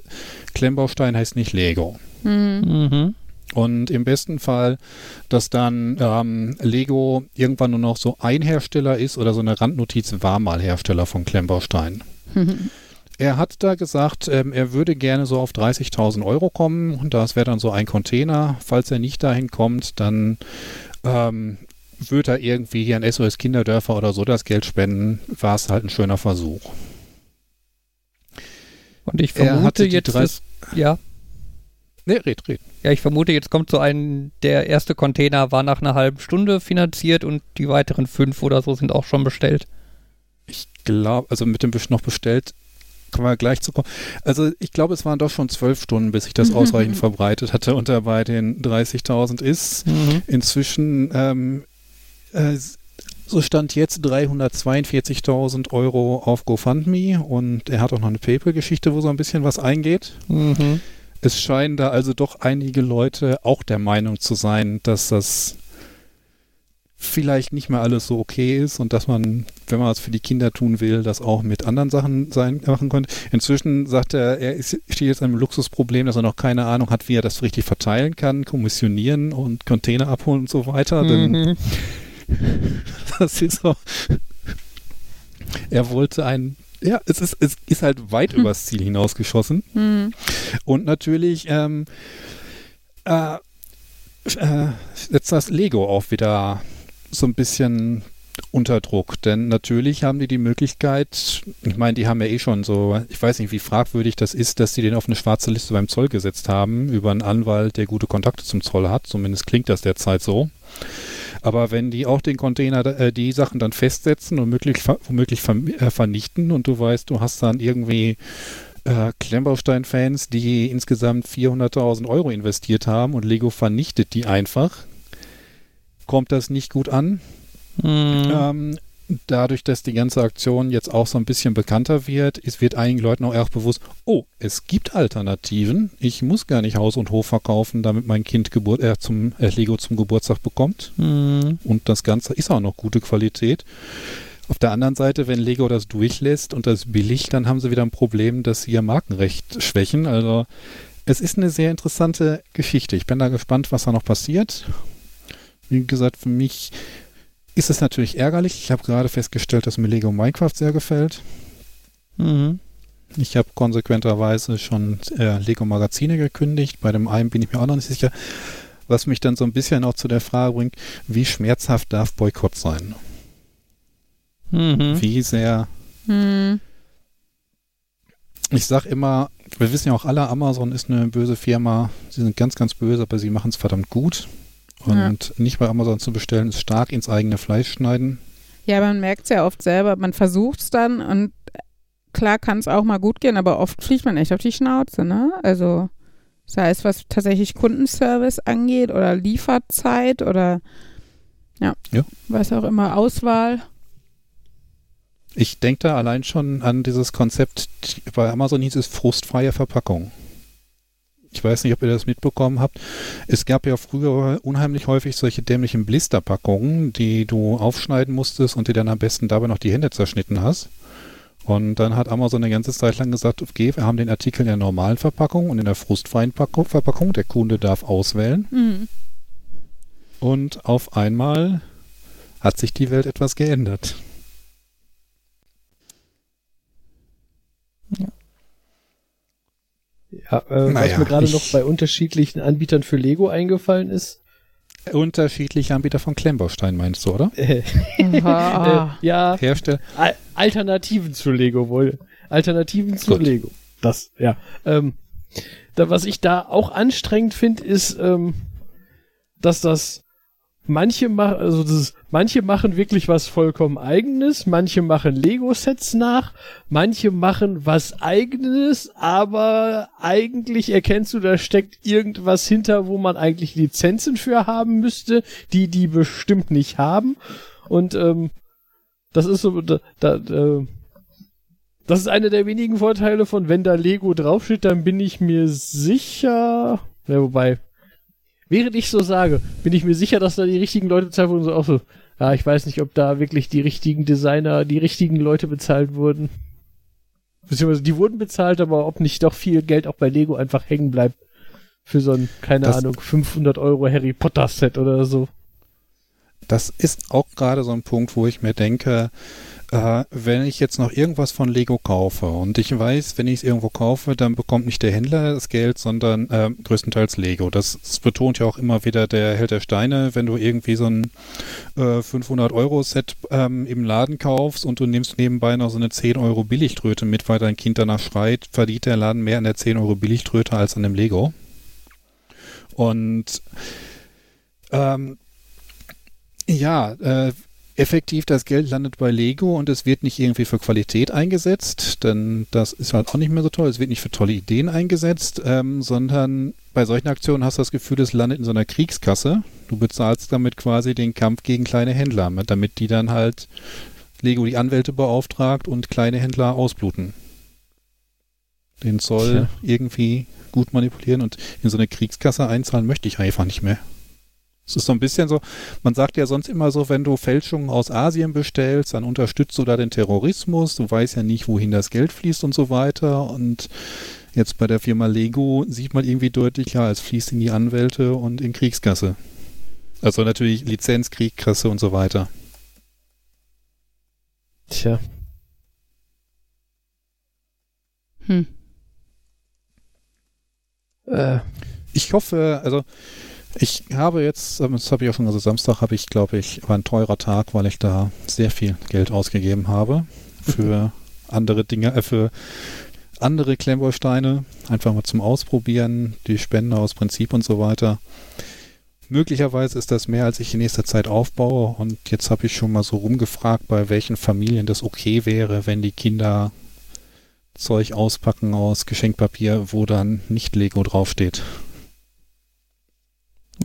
Klemmbaustein heißt nicht Lego. Mhm. Mhm. Und im besten Fall, dass dann ähm, Lego irgendwann nur noch so ein Hersteller ist oder so eine Randnotiz war mal Hersteller von Klemmbaustein. Er hat da gesagt, ähm, er würde gerne so auf 30.000 Euro kommen. Und das wäre dann so ein Container. Falls er nicht dahin kommt, dann ähm, würde er irgendwie hier an SOS Kinderdörfer oder so das Geld spenden, war es halt ein schöner Versuch. Und ich Er vermute jetzt, dass, ja, Ne, red, red. ja, ich vermute, jetzt kommt so ein, der erste Container war nach einer halben Stunde finanziert und die weiteren fünf oder so sind auch schon bestellt. Ich glaube, also mit dem noch bestellt, kommen wir gleich zu kommen. Also ich glaube, es waren doch schon zwölf Stunden, bis sich das Mhm. ausreichend verbreitet hatte und er bei den 30.000 ist. Inzwischen, ähm, äh, so stand jetzt 342.000 Euro auf GoFundMe und er hat auch noch eine PayPal-Geschichte, wo so ein bisschen was eingeht. Mhm. Es scheinen da also doch einige Leute auch der Meinung zu sein, dass das vielleicht nicht mehr alles so okay ist und dass man, wenn man was für die Kinder tun will, das auch mit anderen Sachen sein, machen könnte. Inzwischen sagt er, er ist, steht jetzt einem Luxusproblem, dass er noch keine Ahnung hat, wie er das richtig verteilen kann, kommissionieren und Container abholen und so weiter. Denn Mhm. das ist so. Er wollte ein, ja, es ist, es ist halt weit übers Ziel hinausgeschossen. Mhm. Und natürlich ähm, äh, äh, setzt das Lego auch wieder so ein bisschen unter Druck. Denn natürlich haben die die Möglichkeit, ich meine, die haben ja eh schon so, ich weiß nicht, wie fragwürdig das ist, dass sie den auf eine schwarze Liste beim Zoll gesetzt haben, über einen Anwalt, der gute Kontakte zum Zoll hat. Zumindest klingt das derzeit so. Aber wenn die auch den Container, äh, die Sachen dann festsetzen und möglich, womöglich äh, vernichten und du weißt, du hast dann irgendwie äh, Klemmbaustein-Fans, die insgesamt 400.000 Euro investiert haben und Lego vernichtet die einfach, kommt das nicht gut an. Mhm. Ähm, dadurch, dass die ganze Aktion jetzt auch so ein bisschen bekannter wird, ist, wird einigen Leuten auch erst bewusst, oh, es gibt Alternativen. Ich muss gar nicht Haus und Hof verkaufen, damit mein Kind Geburt, äh, zum, äh, Lego zum Geburtstag bekommt. Mhm. Und das Ganze ist auch noch gute Qualität. Auf der anderen Seite, wenn Lego das durchlässt und das billig, dann haben sie wieder ein Problem, dass sie ihr Markenrecht schwächen. Also es ist eine sehr interessante Geschichte. Ich bin da gespannt, was da noch passiert. Wie gesagt, für mich ist es natürlich ärgerlich. Ich habe gerade festgestellt, dass mir Lego Minecraft sehr gefällt. Mhm. Ich habe konsequenterweise schon äh, Lego Magazine gekündigt. Bei dem einen bin ich mir auch noch nicht sicher. Was mich dann so ein bisschen auch zu der Frage bringt, wie schmerzhaft darf Boykott sein? Mhm. Wie sehr. Mhm. Ich sag immer, wir wissen ja auch alle, Amazon ist eine böse Firma. Sie sind ganz, ganz böse, aber sie machen es verdammt gut. Und nicht bei Amazon zu bestellen, ist stark ins eigene Fleisch schneiden. Ja, man merkt es ja oft selber. Man versucht es dann und klar kann es auch mal gut gehen, aber oft fliegt man echt auf die Schnauze, ne? Also sei es was tatsächlich Kundenservice angeht oder Lieferzeit oder ja, Ja. was auch immer, Auswahl. Ich denke da allein schon an dieses Konzept, bei Amazon hieß es frustfreie Verpackung. Ich weiß nicht, ob ihr das mitbekommen habt. Es gab ja früher unheimlich häufig solche dämlichen Blisterpackungen, die du aufschneiden musstest und dir dann am besten dabei noch die Hände zerschnitten hast. Und dann hat Amazon eine ganze Zeit lang gesagt, okay, wir haben den Artikel in der normalen Verpackung und in der frustfreien Packung- Verpackung. Der Kunde darf auswählen. Mhm. Und auf einmal hat sich die Welt etwas geändert. Ja, äh, was Naja, mir gerade noch bei unterschiedlichen Anbietern für Lego eingefallen ist. Unterschiedliche Anbieter von Klemmbaustein meinst du, oder? Äh, äh, ja, Hersteller. Al- Alternativen zu Lego wohl. Alternativen zu Gut. Lego. Das, ja. Ähm, da, was ich da auch anstrengend finde, ist, ähm, dass das manche machen, also das manche machen wirklich was vollkommen eigenes, manche machen Lego-Sets nach, manche machen was eigenes, aber eigentlich erkennst du, da steckt irgendwas hinter, wo man eigentlich Lizenzen für haben müsste, die die bestimmt nicht haben. Und ähm, das ist so, da, da, äh, das ist einer der wenigen Vorteile von, wenn da Lego draufsteht, dann bin ich mir sicher, ja, wobei, während ich so sage, bin ich mir sicher, dass da die richtigen Leute bezahlt wurden, so auch so, ja, ich weiß nicht, ob da wirklich die richtigen Designer, die richtigen Leute bezahlt wurden. Beziehungsweise die wurden bezahlt, aber ob nicht doch viel Geld auch bei Lego einfach hängen bleibt. Für so ein, keine Das- Ahnung, 500 Euro Harry Potter Set oder so. Das ist auch gerade so ein Punkt, wo ich mir denke, äh, wenn ich jetzt noch irgendwas von Lego kaufe und ich weiß, wenn ich es irgendwo kaufe, dann bekommt nicht der Händler das Geld, sondern äh, größtenteils Lego. Das, das betont ja auch immer wieder der Held der Steine, wenn du irgendwie so ein äh, 500-Euro-Set ähm, im Laden kaufst und du nimmst nebenbei noch so eine 10 Euro Billigtröte mit, weil dein Kind danach schreit, verdient der Laden mehr an der 10 Euro Billigtröte als an dem Lego. Und ähm, ja, äh, effektiv das Geld landet bei Lego und es wird nicht irgendwie für Qualität eingesetzt, denn das ist halt auch nicht mehr so toll. Es wird nicht für tolle Ideen eingesetzt, ähm, sondern bei solchen Aktionen hast du das Gefühl, es landet in so einer Kriegskasse. Du bezahlst damit quasi den Kampf gegen kleine Händler, mit- damit die dann halt Lego die Anwälte beauftragt und kleine Händler ausbluten. Den Zoll Tja. irgendwie gut manipulieren und in so eine Kriegskasse einzahlen möchte ich einfach nicht mehr. Es ist so ein bisschen so, man sagt ja sonst immer so, wenn du Fälschungen aus Asien bestellst, dann unterstützt du da den Terrorismus, du weißt ja nicht, wohin das Geld fließt und so weiter. Und jetzt bei der Firma Lego sieht man irgendwie deutlich, ja, es fließt in die Anwälte und in Kriegskasse. Also natürlich Lizenz, Kriegskasse und so weiter. Tja. Hm. Äh, Ich hoffe, also ich habe jetzt, ähm, das habe ich auch schon gesagt, Samstag habe ich, glaube ich, war ein teurer Tag, weil ich da sehr viel Geld ausgegeben habe für andere Dinge, äh, für andere Klemmbausteine, einfach mal zum Ausprobieren, die Spende aus Prinzip und so weiter. Möglicherweise ist das mehr, als ich in nächster Zeit aufbaue und jetzt habe ich schon mal so rumgefragt, bei welchen Familien das okay wäre, wenn die Kinder Zeug auspacken aus Geschenkpapier, wo dann nicht Lego draufsteht.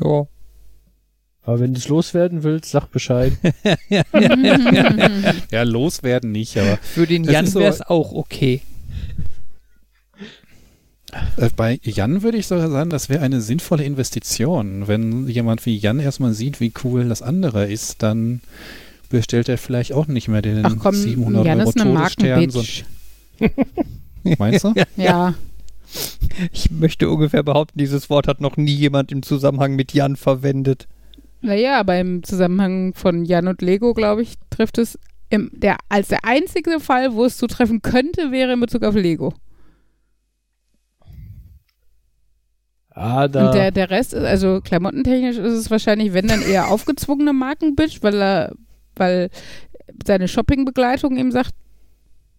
Ja. aber wenn du es loswerden willst, sag Bescheid. Ja, loswerden nicht, aber Für den Jan so- wäre es auch okay. äh, bei Jan würde ich sogar sagen, das wäre eine sinnvolle Investition. Wenn jemand wie Jan erstmal sieht, wie cool das andere ist, dann bestellt er vielleicht auch nicht mehr den Ach komm, 700 Jan Euro ist eine Todesstern. So, meinst du? Ja, Ich möchte ungefähr behaupten, dieses Wort hat noch nie jemand im Zusammenhang mit Jan verwendet. naja, aber im Zusammenhang von Jan und Lego, glaube ich, trifft es im, der, als der einzige Fall, wo es zutreffen könnte, wäre in Bezug auf Lego. Ah, da. Und der, der Rest ist, also klamottentechnisch ist es wahrscheinlich, wenn dann eher aufgezwungene Markenbitch, weil er, weil seine Shoppingbegleitung ihm sagt,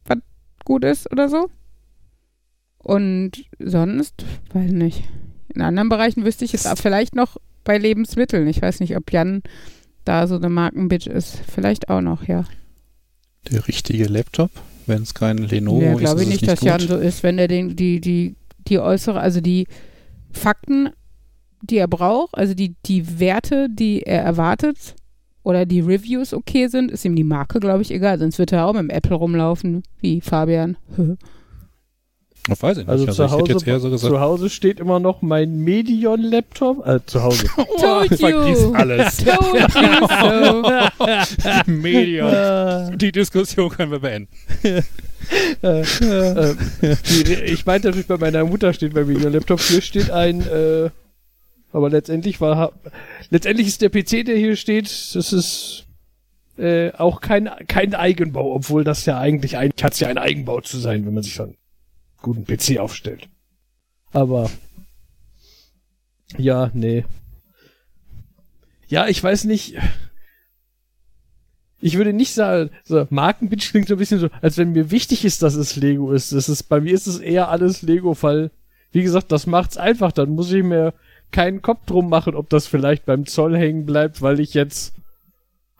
was gut ist oder so. Und sonst, weiß nicht. In anderen Bereichen wüsste ich jetzt auch vielleicht noch bei Lebensmitteln. Ich weiß nicht, ob Jan da so eine Markenbitch ist. Vielleicht auch noch, ja. Der richtige Laptop, wenn es kein Lenovo ja, ist. glaube ich es nicht, dass gut. Jan so ist, wenn er den, die, die, die äußere, also die Fakten, die er braucht, also die, die Werte, die er erwartet oder die Reviews okay sind, ist ihm die Marke, glaube ich, egal. Sonst wird er auch mit dem Apple rumlaufen, wie Fabian. Ich weiß ich nicht. Also, Also, zu, ich hätte Hause, jetzt eher so gesagt, zu Hause steht immer noch mein Medion-Laptop. Äh, zu Hause. Told vergiss you. alles. Told you so. Medium. Die Diskussion können wir beenden. äh, die, ich meinte natürlich, bei meiner Mutter steht bei Medion-Laptop. Hier steht ein, äh, aber letztendlich war, letztendlich ist der PC, der hier steht, das ist äh, auch kein, kein Eigenbau, obwohl das ja eigentlich, eigentlich hat es ja ein Eigenbau zu sein, wenn man sich schon einen guten PC aufstellt. Aber ja, nee. Ja, ich weiß nicht. Ich würde nicht sagen, so, Markenbitch klingt so ein bisschen so, als wenn mir wichtig ist, dass es Lego ist. Das ist bei mir ist es eher alles Lego, weil, wie gesagt, das macht's einfach. Dann muss ich mir keinen Kopf drum machen, ob das vielleicht beim Zoll hängen bleibt, weil ich jetzt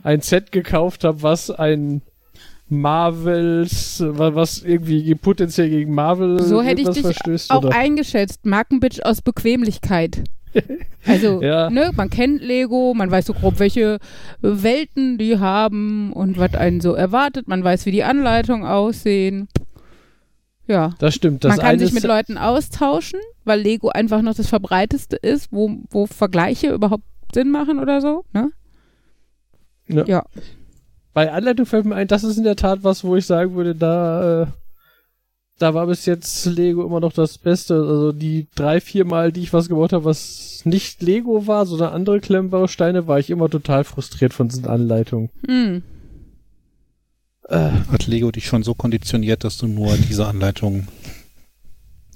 ein Set gekauft habe, was ein Marvels, wa- was irgendwie potenziell gegen Marvel So hätte ich dich verstößt. auch oder? eingeschätzt. Markenbitch aus Bequemlichkeit. Also, Ja. ne, man kennt Lego, man weiß so grob, welche Welten die haben und was einen so erwartet. Man weiß, wie die Anleitungen aussehen. Ja. Das stimmt. Das man kann sich mit Leuten austauschen, weil Lego einfach noch das verbreiteste ist, wo, wo Vergleiche überhaupt Sinn machen oder so. Ne? Ja. Ja. Bei Anleitung fällt mir ein, das ist in der Tat was, wo ich sagen würde, da, äh, da war bis jetzt Lego immer noch das Beste. Also die drei, vier Mal, die ich was gebaut habe, was nicht Lego war, sondern andere Klemmbausteine, war ich immer total frustriert von diesen Anleitungen. Hm. Äh, Hat Lego dich schon so konditioniert, dass du nur diese Anleitung Das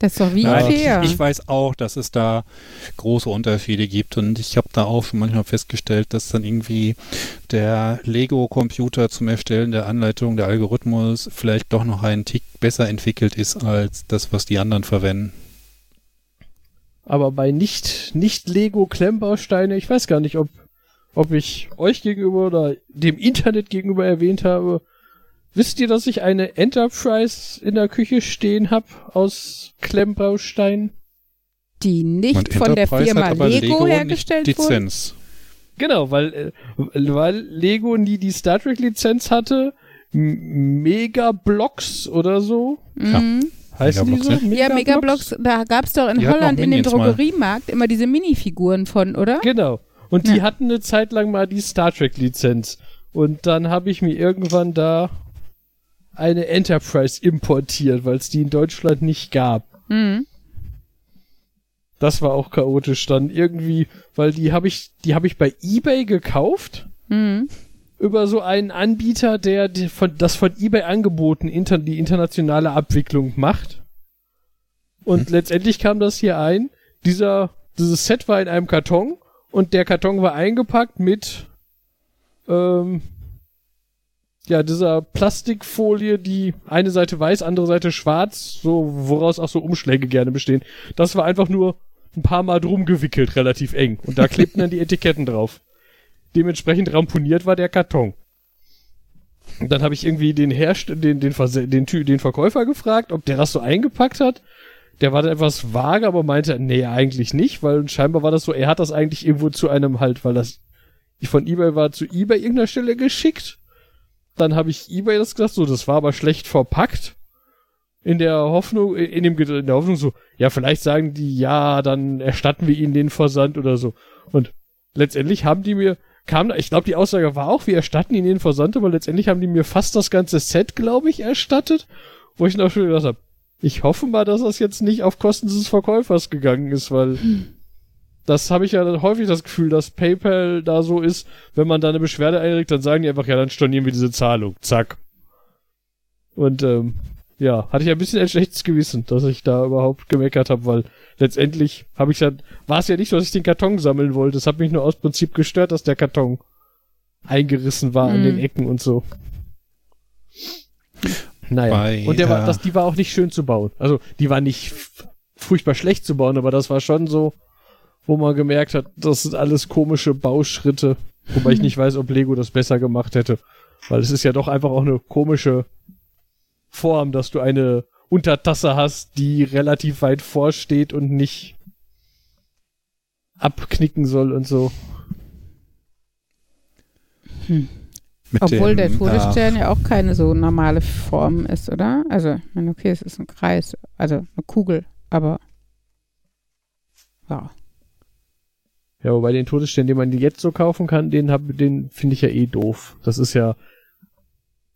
ist doch wie Nein, Ikea. ich, ich weiß auch, dass es da große Unterschiede gibt und ich habe da auch schon manchmal festgestellt, dass dann irgendwie der Lego-Computer zum Erstellen der Anleitung, der Algorithmus vielleicht doch noch einen Tick besser entwickelt ist als das, was die anderen verwenden. aber bei nicht, nicht Lego Klemmbausteine, ich weiß gar nicht, ob, ob ich euch gegenüber oder dem Internet gegenüber erwähnt habe. Wisst ihr, dass ich eine Enterprise in der Küche stehen habe aus Klemmbausteinen? die nicht Und von der Firma Lego, nicht hergestellt wurde. Lizenz. Genau, weil, äh, weil Lego nie die Star Trek Lizenz hatte. M Megablocks oder so. Mhm. Heißen die so? Megablocks, Ja, Megablocks, da gab es doch in Die Holland in dem Minions mal. Drogeriemarkt immer diese Minifiguren von, oder? Genau. Und die Ja. hatten eine Zeit lang mal die Star Trek Lizenz. Und dann habe ich mir irgendwann da eine Enterprise importiert, weil es die in Deutschland nicht gab. Mhm. Das war auch chaotisch dann irgendwie, weil die habe ich, die habe ich bei eBay gekauft. Mhm. über so einen Anbieter, der die von, das von eBay angeboten inter, die internationale Abwicklung macht. Und letztendlich kam das hier ein. Dieser, dieses Set war in einem Karton und der Karton war eingepackt mit ähm, ja, dieser Plastikfolie, die eine Seite weiß, andere Seite schwarz, so woraus auch so Umschläge gerne bestehen. Das war einfach nur ein paar Mal drum gewickelt, relativ eng. Und da klebten dann die Etiketten drauf. Dementsprechend ramponiert war der Karton. Und dann habe ich irgendwie den Herst den, den, Verse den, den Verkäufer gefragt, ob der das so eingepackt hat. Der war dann etwas vage, aber meinte, nee, eigentlich nicht, weil scheinbar war das so, er hat das eigentlich irgendwo zu einem halt, weil das von eBay war, zu eBay irgendeiner Stelle geschickt. Dann habe ich eBay das gesagt, so, das war aber schlecht verpackt. In der Hoffnung, in dem in der Hoffnung so, ja, vielleicht sagen die, ja, dann erstatten wir ihnen den Versand oder so. Und letztendlich haben die mir, kam, ich glaube, die Aussage war auch, wir erstatten ihnen den Versand, aber letztendlich haben die mir fast das ganze Set, glaube ich, erstattet, wo ich noch schon gedacht habe, ich hoffe mal, dass das jetzt nicht auf Kosten des Verkäufers gegangen ist, weil das habe ich ja häufig das Gefühl, dass PayPal da so ist, wenn man da eine Beschwerde einregt, dann sagen die einfach, ja, dann stornieren wir diese Zahlung. Zack. Und ähm, ja, hatte ich ein bisschen ein schlechtes Gewissen, dass ich da überhaupt gemeckert habe, weil letztendlich habe ich ja, war es ja nicht so, dass ich den Karton sammeln wollte. Es hat mich nur aus Prinzip gestört, dass der Karton eingerissen war an Mhm. den Ecken und so. Naja. Bei, und der war, das, die war auch nicht schön zu bauen. Also, die war nicht furchtbar schlecht zu bauen, aber das war schon so, wo man gemerkt hat, das sind alles komische Bauschritte. Wobei ich nicht weiß, ob Lego das besser gemacht hätte. Weil es ist ja doch einfach auch eine komische Form, dass du eine Untertasse hast, die relativ weit vorsteht und nicht abknicken soll und so. Mit Obwohl dem, der Todesstern äh, ja auch keine so normale Form ist, oder? Also, ich meine, okay, es ist ein Kreis, also eine Kugel, aber ja. Ja, wobei den Todesstern, den man jetzt so kaufen kann, den hab, den finde ich ja eh doof. Das ist ja,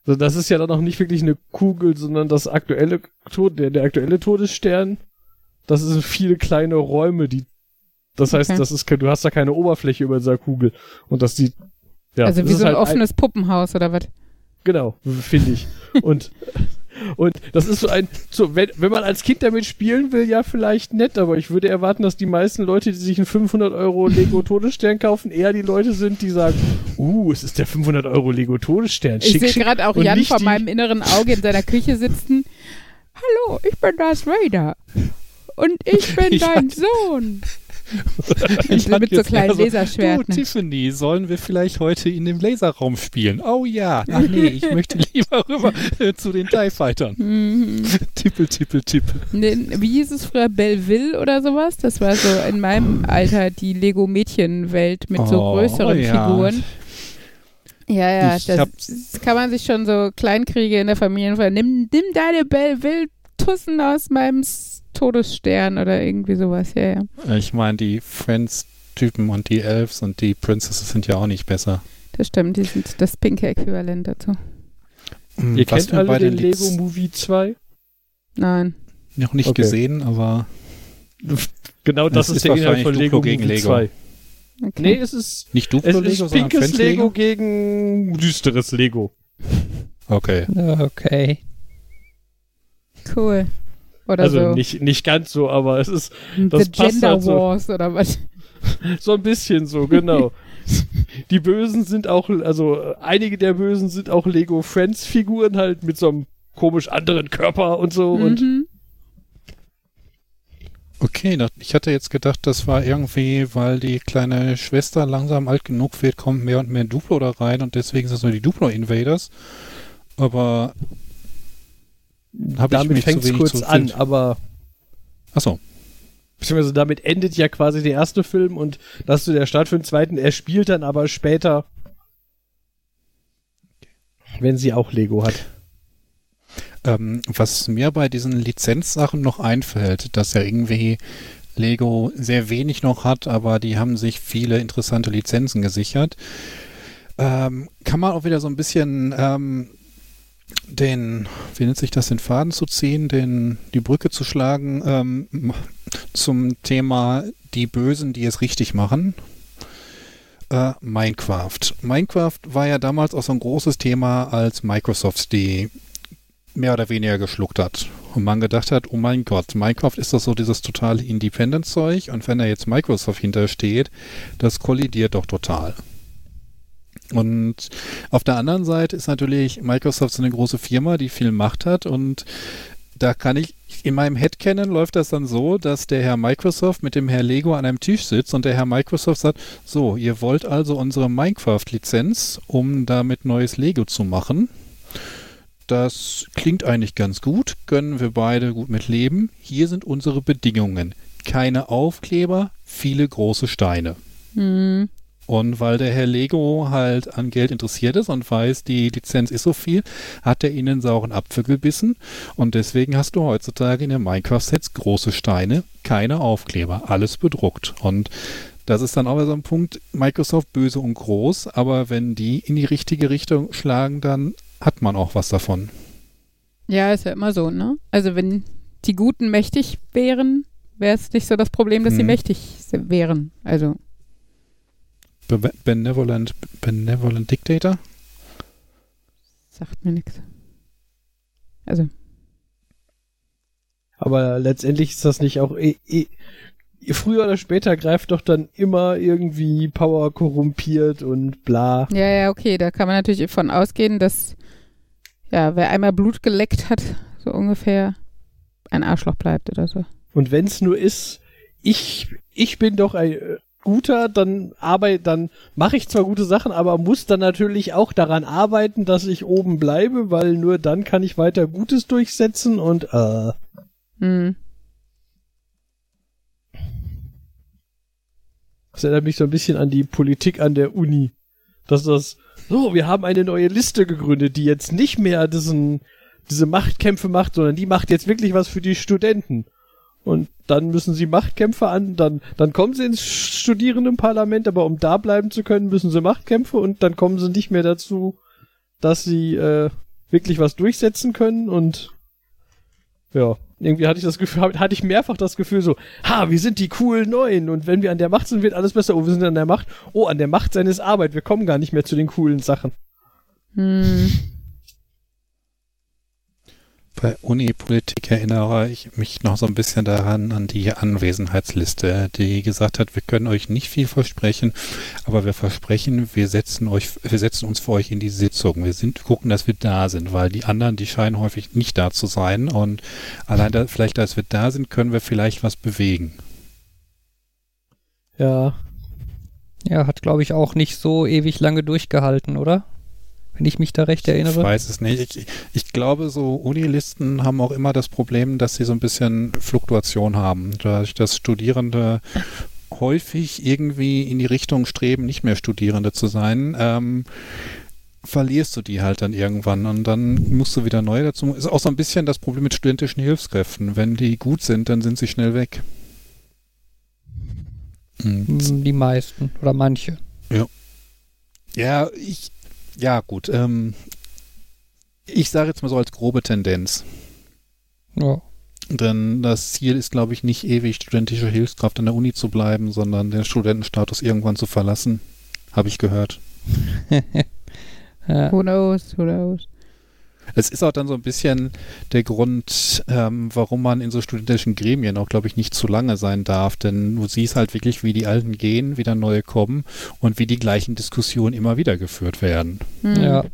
das ist ja dann auch nicht wirklich eine Kugel, sondern das aktuelle Tod, der, der aktuelle Todesstern. Das sind viele kleine Räume, die, das heißt, Okay. das ist, du hast da keine Oberfläche über dieser Kugel. Und das sieht, ja, also wie so ein halt offenes Puppenhaus oder was? Genau, finde ich. Und, und das ist so ein, so, wenn, wenn man als Kind damit spielen will, ja, vielleicht nett, aber ich würde erwarten, dass die meisten Leute, die sich einen 500 Euro Lego Todesstern kaufen, eher die Leute sind, die sagen, uh, es ist der 500 Euro Lego Todesstern. Ich Schick, sehe schick. gerade auch Jan vor meinem inneren Auge in seiner Küche sitzen. Hallo, ich bin Darth Vader. Und ich bin Ich dein Sohn. Ich mit so kleinen Du, Laserschwerten. Tiffany, sollen wir vielleicht heute in dem Laserraum spielen? Oh ja. Ach nee, ich möchte lieber rüber äh, zu den TIE Fightern. Mhm. Tippel, tippel, tippel. Nee, wie hieß es früher? Belleville oder sowas? Das war so in meinem Alter die Lego-Mädchenwelt mit so Oh, größeren ja. Figuren. Ja, ja, Ich das, das kann man sich schon so Kleinkriege in der Familie. Nimm, nimm deine Belleville-Tussen aus meinem Todesstern oder irgendwie sowas. Ja, ja. Ich meine, die Friends-Typen und die Elves und die Princesses sind ja auch nicht besser. Das stimmt, die sind das pinke Äquivalent dazu. Hm, Ihr kennt alle bei den Leaks Lego Movie 2? Nein. noch nicht Okay. gesehen, aber Genau das, Es ist, ist der Inhalt von Duplo Lego gegen Movie Lego. 2. Okay. Nee, es ist, nicht es Duplo Lego, ist sondern pinkes Friends Lego Lego. gegen düsteres Lego. Okay. Okay. Cool. Oder Also so. nicht, nicht ganz so, aber es ist The das passt Gender halt so. Wars oder was? So ein bisschen so, genau. Die Bösen sind auch, also einige der Bösen sind auch Lego Friends Figuren halt mit so einem komisch anderen Körper und so und Mhm. Okay, das- ich hatte jetzt gedacht, das war irgendwie, weil die kleine Schwester langsam alt genug wird, kommt mehr und mehr Duplo da rein und deswegen sind es nur die Duplo-Invaders. Aber ich damit fängt es kurz an, aber Achso, beziehungsweise damit endet ja quasi der erste Film und das ist so der Start für den zweiten. Er spielt dann aber später, wenn sie auch Lego hat. ähm, was mir bei diesen Lizenzsachen noch einfällt, dass ja irgendwie Lego sehr wenig noch hat, aber die haben sich viele interessante Lizenzen gesichert. Ähm, kann man auch wieder so ein bisschen ähm, den, wie nennt sich das, den Faden zu ziehen, den, die Brücke zu schlagen ähm, zum Thema die Bösen, die es richtig machen. Äh, Minecraft. Minecraft war ja damals auch so ein großes Thema, als Microsoft die mehr oder weniger geschluckt hat. Und man gedacht hat, oh mein Gott, Minecraft ist doch so dieses totale Independent-Zeug und wenn da jetzt Microsoft hintersteht, das kollidiert doch total. Und auf der anderen Seite ist natürlich Microsoft so eine große Firma, die viel Macht hat und da kann ich, in meinem Headcanon läuft das dann so, dass der Herr Microsoft mit dem Herr Lego an einem Tisch sitzt und der Herr Microsoft sagt, so, ihr wollt also unsere Minecraft-Lizenz, um damit neues Lego zu machen. Das klingt eigentlich ganz gut, können wir beide gut mit leben. Hier sind unsere Bedingungen. Keine Aufkleber, viele große Steine. Hm. Und weil der Herr Lego halt an Geld interessiert ist und weiß, die Lizenz ist so viel, hat er ihnen sauren Apfel gebissen. Und deswegen hast du heutzutage in den Minecraft-Sets große Steine, keine Aufkleber, alles bedruckt. Und das ist dann auch so ein Punkt, Microsoft böse und groß, aber wenn die in die richtige Richtung schlagen, dann hat man auch was davon. Ja, ist ja immer so, ne? Also wenn die Guten mächtig wären, wäre es nicht so das Problem, dass sie Mhm. mächtig wären. Also, Be Benevolent, Benevolent Dictator? sagt mir nichts. Also, Aber letztendlich ist das nicht auch eh, eh, früher oder später greift doch dann immer irgendwie Power korrumpiert und bla. ja, ja, okay, da kann man natürlich von ausgehen, dass, ja, wer einmal Blut geleckt hat, so ungefähr ein Arschloch bleibt oder so. Und wenn es nur ist, ich, ich bin doch ein äh, guter, dann arbeite, dann mache ich zwar gute Sachen, aber muss dann natürlich auch daran arbeiten, dass ich oben bleibe, weil nur dann kann ich weiter Gutes durchsetzen und äh, Hm. das erinnert mich so ein bisschen an die Politik an der Uni. Dass das, so, wir haben eine neue Liste gegründet, die jetzt nicht mehr diesen, diese Machtkämpfe macht, sondern die macht jetzt wirklich was für die Studenten. Und dann müssen sie Machtkämpfe an, dann, dann kommen sie ins Studierendenparlament, aber um da bleiben zu können, müssen sie Machtkämpfe und dann kommen sie nicht mehr dazu, dass sie äh, wirklich was durchsetzen können und ja, irgendwie hatte ich das Gefühl, hatte ich mehrfach das Gefühl so, ha, wir sind die coolen Neuen und wenn wir an der Macht sind, wird alles besser. Oh, wir sind an der Macht. Oh, an der Macht seines Arbeit. Wir kommen gar nicht mehr zu den coolen Sachen. Hm. Bei Uni-Politik erinnere ich mich noch so ein bisschen daran an die Anwesenheitsliste, die gesagt hat, wir können euch nicht viel versprechen, aber wir versprechen, wir setzen euch, wir setzen uns für euch in die Sitzung. Wir sind, gucken, dass wir da sind, weil die anderen, die scheinen häufig nicht da zu sein und allein da, vielleicht, dass wir da sind, können wir vielleicht was bewegen. Ja. Ja, hat, glaube ich, auch nicht so ewig lange durchgehalten, oder? Wenn ich mich da recht Ich erinnere. weiß es nicht. Ich, ich glaube, so Unilisten haben auch immer das Problem, dass sie so ein bisschen Fluktuation haben. Dadurch, dass Studierende häufig irgendwie in die Richtung streben, nicht mehr Studierende zu sein, ähm, verlierst du die halt dann irgendwann und dann musst du wieder neu dazu. Ist auch so ein bisschen das Problem mit studentischen Hilfskräften. Wenn die gut sind, dann sind sie schnell weg. Und Hm, Die meisten oder manche. Ja, ich, ja gut. Ähm, ich sage jetzt mal so als grobe Tendenz. Ja. Denn das Ziel ist, glaube ich, nicht ewig studentische Hilfskraft an der Uni zu bleiben, sondern den Studentenstatus irgendwann zu verlassen. Habe ich gehört. ja. Who knows, who knows. Es ist auch dann so ein bisschen der Grund, ähm, warum man in so studentischen Gremien auch, glaube ich, nicht zu lange sein darf. Denn du siehst halt wirklich, wie die Alten gehen, wieder neue kommen und wie die gleichen Diskussionen immer wieder geführt werden. Hm. ja.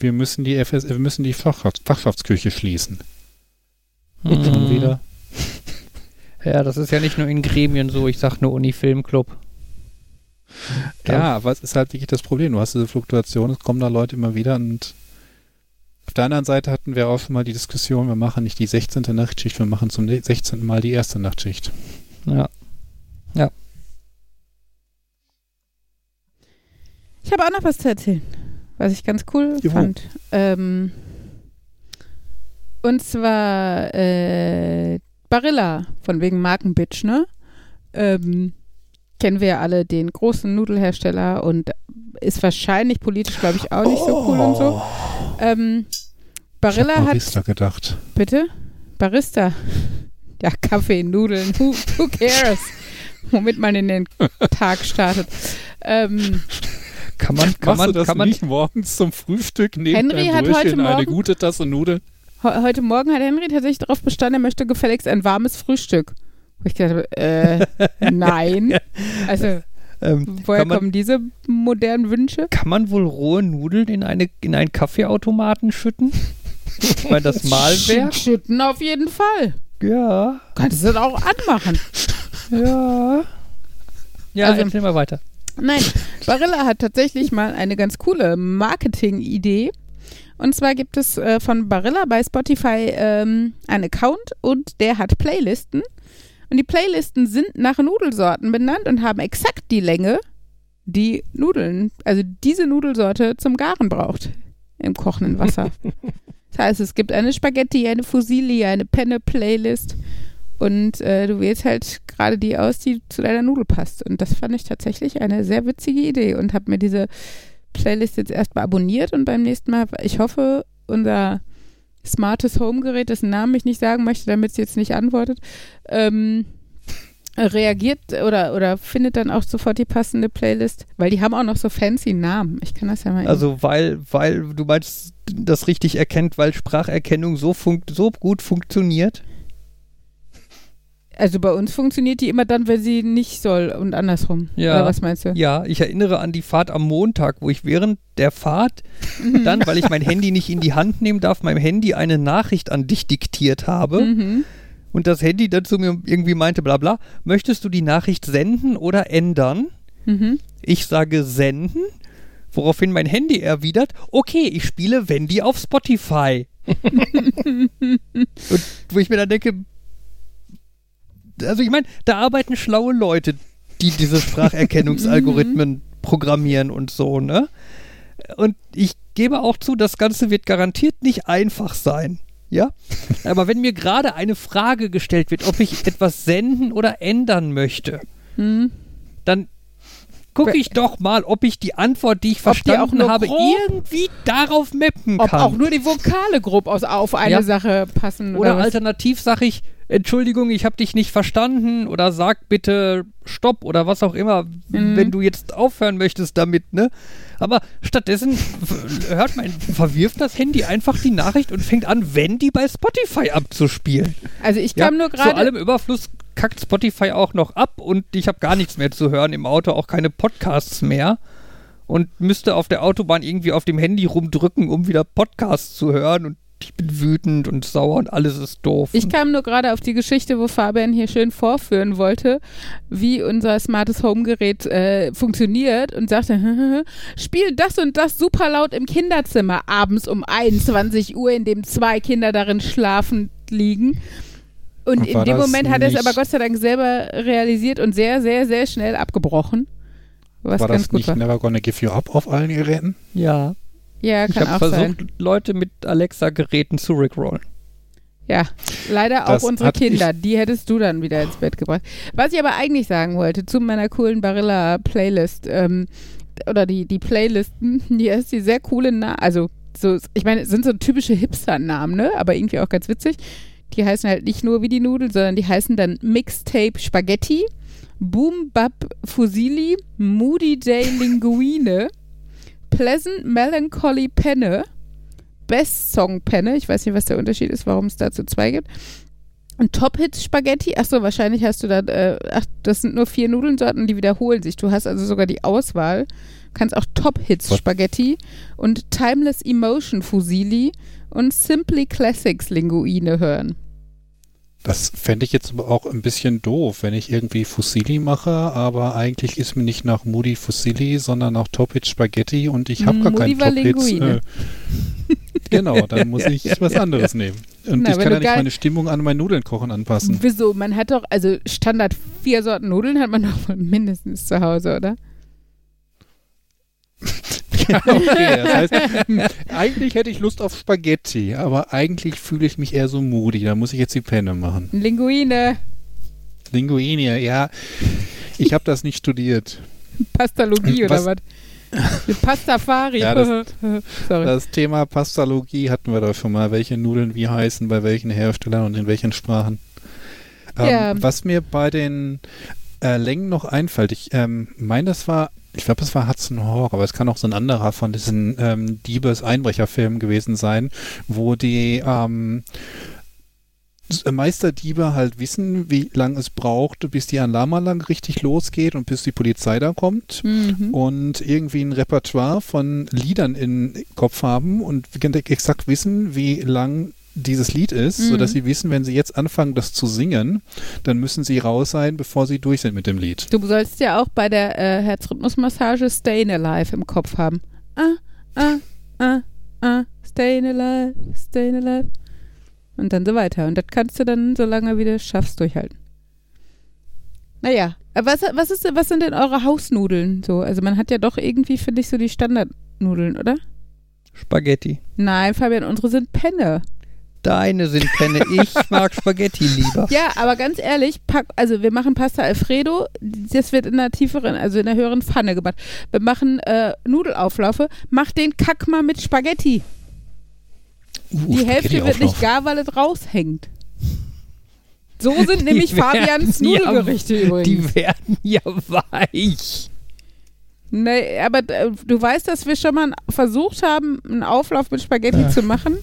Wir müssen die FS, wir müssen die Fachschafts Fachschaftskirche schließen. Mhm. Schon wieder. Ja, das ist ja nicht nur in Gremien so, ich sag nur Uni-Filmclub. Ja, aber es ist halt wirklich das Problem. Du hast diese Fluktuation, es kommen da Leute immer wieder und auf der anderen Seite hatten wir auch schon mal die Diskussion, wir machen nicht die 16. Nachtschicht, wir machen zum 16. Mal die erste Nachtschicht. Ja. Ich habe auch noch was zu erzählen, was ich ganz cool Juhu. fand. Ähm, und zwar äh, Barilla, von wegen Markenbitch, ne? Ähm, kennen wir ja alle den großen Nudelhersteller und ist wahrscheinlich politisch, glaube ich, auch nicht so cool und so. Ähm, Barilla ich hab hat. Barista gedacht. Bitte? Barista. Ja, Kaffee, Nudeln, who, who cares? Womit man in den Tag startet. Ähm, Kann man, kann Machst man, das kann man, nicht morgens zum Frühstück neben Henry hat heute eine Morgen- gute Tasse Nudeln? He- Heute Morgen hat Henry tatsächlich darauf bestanden, er möchte gefälligst ein warmes Frühstück. Wo ich gedacht habe, äh, nein. Also, ähm, woher man, kommen diese modernen Wünsche? kann man wohl rohe Nudeln in, eine, in einen Kaffeeautomaten schütten? Weil das Malwerk? Schütten auf jeden Fall. Ja, Kannst du das auch anmachen. ja. Ja, Also- erzähl mal weiter. Nein, Barilla hat tatsächlich mal eine ganz coole Marketing-Idee. Und zwar gibt es äh, von Barilla bei Spotify ähm, einen Account und der hat Playlisten. Und die Playlisten sind nach Nudelsorten benannt und haben exakt die Länge, die Nudeln, also diese Nudelsorte zum Garen braucht im kochenden Wasser. das heißt, es gibt eine Spaghetti, eine Fusilli, eine Penne-Playlist und äh, du wählst halt gerade die aus, die zu deiner Nudel passt. Und das fand ich tatsächlich eine sehr witzige Idee und habe mir diese Playlist jetzt erstmal abonniert und beim nächsten Mal, ich hoffe, unser smartes Homegerät, dessen Namen ich nicht sagen möchte, damit es jetzt nicht antwortet, ähm, reagiert oder, oder findet dann auch sofort die passende Playlist, weil die haben auch noch so fancy Namen. Ich kann das ja mal. eben- Also, weil, weil du meinst, das richtig erkennt, weil Spracherkennung so, funkt, so gut funktioniert. Also bei uns funktioniert die immer dann, wenn sie nicht soll und andersrum. Ja. Oder was meinst du? Ja, ich erinnere an die Fahrt am Montag, wo ich während der Fahrt Mhm. dann, weil ich mein Handy nicht in die Hand nehmen darf, meinem Handy eine Nachricht an dich diktiert habe. Mhm. und das Handy dann zu mir irgendwie meinte, bla bla, möchtest du die Nachricht senden oder ändern? Mhm. Ich sage senden, woraufhin mein Handy erwidert, okay, ich spiele Wendy auf Spotify. und wo ich mir dann denke, also ich meine, da arbeiten schlaue Leute, die diese Spracherkennungsalgorithmen programmieren und so, ne? Und ich gebe auch zu, das Ganze wird garantiert nicht einfach sein. Ja? Aber wenn mir gerade eine Frage gestellt wird, ob ich etwas senden oder ändern möchte, Mhm. dann gucke ich doch mal, ob ich die Antwort, die ich Ob die verstanden nur habe, irgendwie darauf mappen Ob kann. auch nur die Vokale grob aus, auf eine Ja. Sache passen. oder Oder, alternativ sage ich, Entschuldigung, ich habe dich nicht verstanden oder sag bitte Stopp oder was auch immer, Mhm. wenn du jetzt aufhören möchtest damit, ne? Aber stattdessen hört man, verwirft das Handy einfach die Nachricht und fängt an, Wendy bei Spotify abzuspielen. Also ich Ja, kam nur zu gerade. allem Überfluss kackt Spotify auch noch ab und ich habe gar nichts mehr zu hören im Auto, auch keine Podcasts mehr und müsste auf der Autobahn irgendwie auf dem Handy rumdrücken, um wieder Podcasts zu hören und ich bin wütend und sauer und alles ist doof. Ich kam nur gerade auf die Geschichte, wo Fabian hier schön vorführen wollte, wie unser smartes Homegerät äh, funktioniert und sagte, spiel das und das super laut im Kinderzimmer abends um 21 Uhr, in dem zwei Kinder darin schlafend liegen. Und Und in war dem Moment hat er es aber Gott sei Dank selber realisiert und sehr, sehr, sehr schnell abgebrochen. Was War ganz das gut nicht war. Never Gonna Give You Up auf allen Geräten? ja, Ja, ich kann habe auch sein. versucht, Leute mit Alexa-Geräten zu rickrollen. Ja, leider auch Das unsere hatte ich- Kinder. Die hättest du dann wieder ins Bett gebracht. Was ich aber eigentlich sagen wollte zu meiner coolen Barilla-Playlist, ähm, oder die, die Playlisten, die ist die sehr coole, Na also so, ich meine, es sind so typische Hipster-Namen, ne? Aber irgendwie auch ganz witzig. Die heißen halt nicht nur wie die Nudeln, sondern die heißen dann Mixtape Spaghetti, Boom Bap Fusilli, Moody Day Linguine, Pleasant Melancholy Penne, Best Song Penne, ich weiß nicht, was der Unterschied ist, warum es dazu zwei gibt. Und Top Hits Spaghetti, achso, wahrscheinlich hast du da, äh, ach, das sind nur vier Nudelsorten, die wiederholen sich. Du hast also sogar die Auswahl. Kannst auch Top Hits Was? Spaghetti und Timeless Emotion Fusilli und Simply Classics Linguine hören. Das fände ich jetzt aber auch ein bisschen doof, wenn ich irgendwie Fusilli mache, aber eigentlich ist mir nicht nach Moody Fusilli, sondern nach Topit Spaghetti und ich habe gar Moody keinen. Linguine. Äh, genau, dann muss ich was anderes nehmen. Und Na, ich kann ja nicht meine Stimmung an mein Nudeln kochen anpassen. Wieso? Man hat doch, also Standard vier Sorten Nudeln hat man doch mindestens zu Hause, oder? Okay, das heißt, hm, eigentlich hätte ich Lust auf Spaghetti, aber eigentlich fühle ich mich eher so moody. Da muss ich jetzt die Penne machen. Linguine, Linguine, ja. Ich habe das nicht studiert. Pastalogie oder Was-? Pastafari. Ja, das- Sorry. Das Thema Pastalogie hatten wir doch schon mal, welche Nudeln wie heißen, bei welchen Herstellern und in welchen Sprachen. Ähm, Ja. Was mir bei den äh, Längen noch einfällt, ich ähm, meine, das war, ich glaube, es war Hudson Hawk, aber es kann auch so ein anderer von diesen ähm, Diebes-Einbrecherfilmen gewesen sein, wo die ähm, S- Meisterdiebe halt wissen, wie lange es braucht, bis die Alarmanlage richtig losgeht und bis die Polizei da kommt Mhm. und irgendwie ein Repertoire von Liedern im Kopf haben und exakt wissen, wie lang dieses Lied ist, Mhm. sodass sie wissen, wenn sie jetzt anfangen, das zu singen, dann müssen sie raus sein, bevor sie durch sind mit dem Lied. Du sollst ja auch bei der äh, Herzrhythmusmassage Stayin' Alive im Kopf haben. Ah, ah, ah, ah, Stayin' Alive, Stayin' Alive. Und dann so weiter. Und das kannst du dann, solange wie du schaffst, durchhalten. Naja, aber was, was, ist, was sind denn eure Hausnudeln so? Also man hat ja doch irgendwie, finde ich, so die Standardnudeln, oder? Spaghetti. Nein, Fabian, unsere sind Penne. Deine sind Penne. Ich mag Spaghetti lieber. Ja, aber ganz ehrlich, pack, also wir machen Pasta Alfredo, das wird in einer tieferen, also in einer höheren Pfanne gemacht. Wir machen äh, Nudelauflaufe, mach den Kack mal mit Spaghetti. Uh, Die Hälfte wird nicht gar, weil es raushängt. So sind nämlich werden Fabians ja- Nudelgerichte übrigens. Die werden ja weich. Nee, aber äh, du weißt, dass wir schon mal versucht haben, einen Auflauf mit Spaghetti zu machen?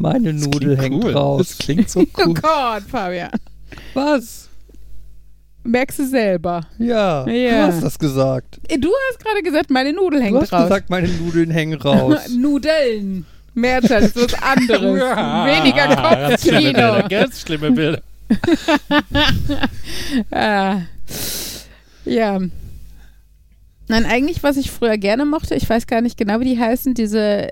Meine Das Nudel hängt cool. raus. Das klingt so Oh cool. Gott, Fabian. Was? Merkst du selber. Ja, Ja. du hast das gesagt. Äh, Du hast gerade gesagt, meine Nudel Du hängt hast raus. gesagt, meine Nudeln hängen raus. Nudeln. Mehrzahl ist was anderes. Ja, Weniger Kopfkino. ganz schlimme Bilder. ah. Ja. Nein, eigentlich, was ich früher gerne mochte, ich weiß gar nicht genau, wie die heißen, diese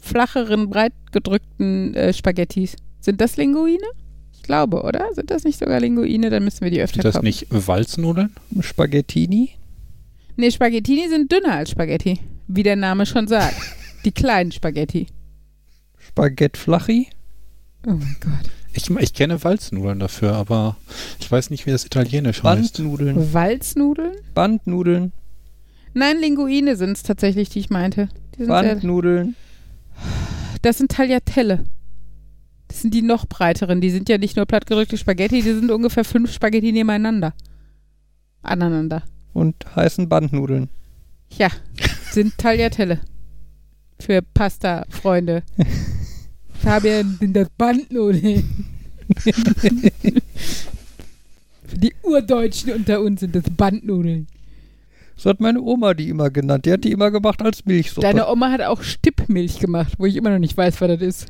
flacheren, breit gedrückten äh, Spaghettis. Sind das Linguine? Ich glaube, oder? Sind das nicht sogar Linguine? Dann müssen wir die öfter Sind das kaufen. nicht Walznudeln? Spaghettini? Nee, Spaghettini sind dünner als Spaghetti, wie der Name schon sagt. Die kleinen Spaghetti. Spaghetti-Flachi? Oh mein Gott. Ich, ich kenne Walznudeln dafür, aber ich weiß nicht, wie das italienisch heißt. Bandnudeln. Walznudeln? Bandnudeln. Nein, Linguine sind es tatsächlich, die ich meinte. Die sind sehr, Bandnudeln. Das sind Tagliatelle. Das sind die noch breiteren. Die sind ja nicht nur plattgedrückte Spaghetti, die sind ungefähr fünf Spaghetti nebeneinander. Aneinander. Und heißen Bandnudeln. Ja, sind Tagliatelle. Für Pasta-Freunde. Fabian, sind das Bandnudeln. Für die Urdeutschen unter uns sind das Bandnudeln. So hat meine Oma die immer genannt. Die hat die immer gemacht als Milchsuppe. Deine Oma hat auch Stippmilch gemacht, wo ich immer noch nicht weiß, was das ist.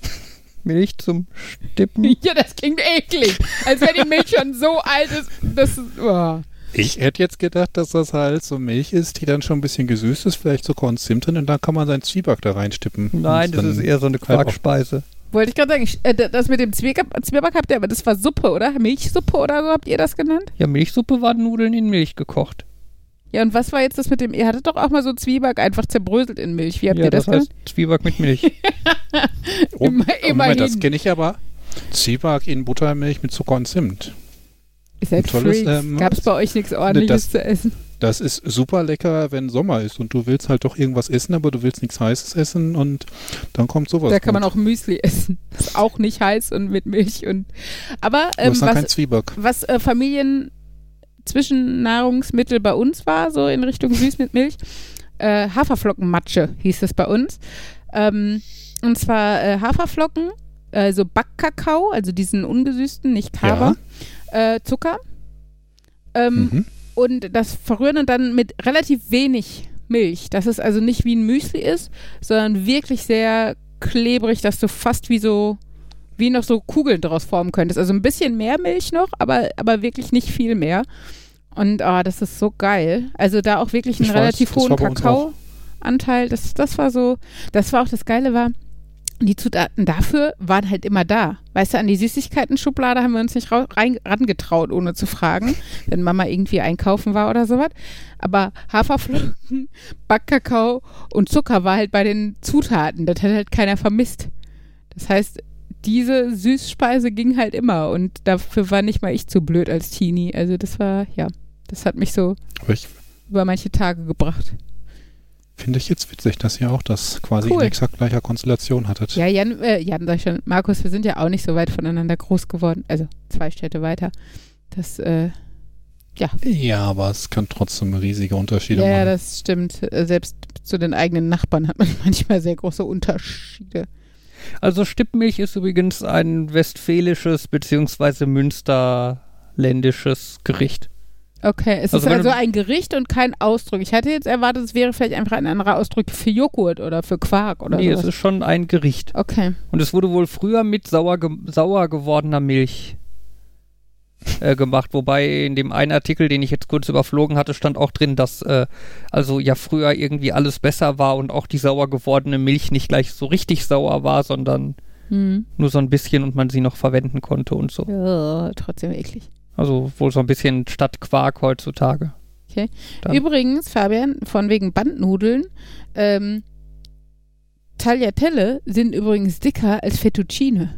Milch zum Stippen. Ja, das klingt eklig. Als wenn die Milch schon so alt ist. Das ist oh. Ich hätte jetzt gedacht, dass das halt so Milch ist, die dann schon ein bisschen gesüßt ist, vielleicht so Korn Zimt drin und dann kann man seinen Zwieback da reinstippen. Nein, das ist eher so eine halt Quarkspeise. Wollte ich gerade sagen, ich, äh, das mit dem Zwieback, Zwieback habt ihr, aber das war Suppe, oder? Milchsuppe oder so habt ihr das genannt? Ja, Milchsuppe waren Nudeln in Milch gekocht. Ja, und was war jetzt das mit dem, ihr hattet doch auch mal so Zwieback einfach zerbröselt in Milch. Wie habt ja, ihr das, das heißt Zwieback mit Milch. Oh, Immer- Moment, das immerhin. kenne ich aber. Zwieback in Buttermilch mit Zucker und Zimt. Seid ein tolles, ähm, Gab es bei euch nichts ordentliches das- zu essen? Das ist super lecker, wenn Sommer ist und du willst halt doch irgendwas essen, aber du willst nichts Heißes essen und dann kommt sowas. Da kann man auch Müsli essen. Ist auch nicht heiß und mit Milch und. Aber Du ähm, hast dann kein was, Zwieback. was äh, Familien Zwischennahrungsmittel bei uns war, so in Richtung süß mit Milch, äh, Haferflockenmatsche hieß es bei uns. Ähm, und zwar äh, Haferflocken, äh, so Backkakao, also diesen ungesüßten, nicht Kaba, äh, Zucker. Ähm, Mhm. und das verrühren und dann mit relativ wenig Milch. Dass es also nicht wie ein Müsli ist, sondern wirklich sehr klebrig, dass du fast wie so, wie noch so Kugeln daraus formen könntest. Also ein bisschen mehr Milch noch, aber, aber wirklich nicht viel mehr. Und ah, das ist so geil. Also da auch wirklich einen Ich weiß, relativ das hohen. Kakaoanteil. Das, das war so, das war auch das Geile war, die Zutaten dafür waren halt immer da. Weißt du, an die Süßigkeiten-Schublade haben wir uns nicht rein, rangetraut, ohne zu fragen, wenn Mama irgendwie einkaufen war oder sowas. Aber Haferflocken, Backkakao und Zucker war halt bei den Zutaten. Das hat halt keiner vermisst. Das heißt, diese Süßspeise ging halt immer und dafür war nicht mal ich zu blöd als Teenie. Also das war, ja, das hat mich so ich über manche Tage gebracht. finde ich jetzt witzig, dass ihr auch das quasi Cool. in exakt gleicher Konstellation hattet. Ja, Jan, äh, Jan sag ich schon, Markus, wir sind ja auch nicht so weit voneinander groß geworden. Also zwei Städte weiter. Das, äh, Ja, aber es kann trotzdem riesige Unterschiede ja, ja, machen. das stimmt. Selbst zu den eigenen Nachbarn hat man manchmal sehr große Unterschiede. Also Stippmilch ist übrigens ein westfälisches bzw. münsterländisches Gericht. Okay, es Also ist also ein Gericht und kein Ausdruck. Ich hatte jetzt erwartet, es wäre vielleicht einfach ein anderer Ausdruck für Joghurt oder für Quark oder nee, es sowas. ist schon ein Gericht. Okay. Und es wurde wohl früher mit sauer, ge sauer gewordener Milch äh, gemacht. Wobei in dem einen Artikel, den ich jetzt kurz überflogen hatte, stand auch drin, dass äh, also ja früher irgendwie alles besser war und auch die sauer gewordene Milch nicht gleich so richtig sauer war, sondern Hm. nur so ein bisschen und man sie noch verwenden konnte und so. Ja, trotzdem eklig. Also wohl so ein bisschen statt Quark heutzutage. Okay. Dann- Übrigens, Fabian, von wegen Bandnudeln, ähm, Tagliatelle sind übrigens dicker als Fettuccine.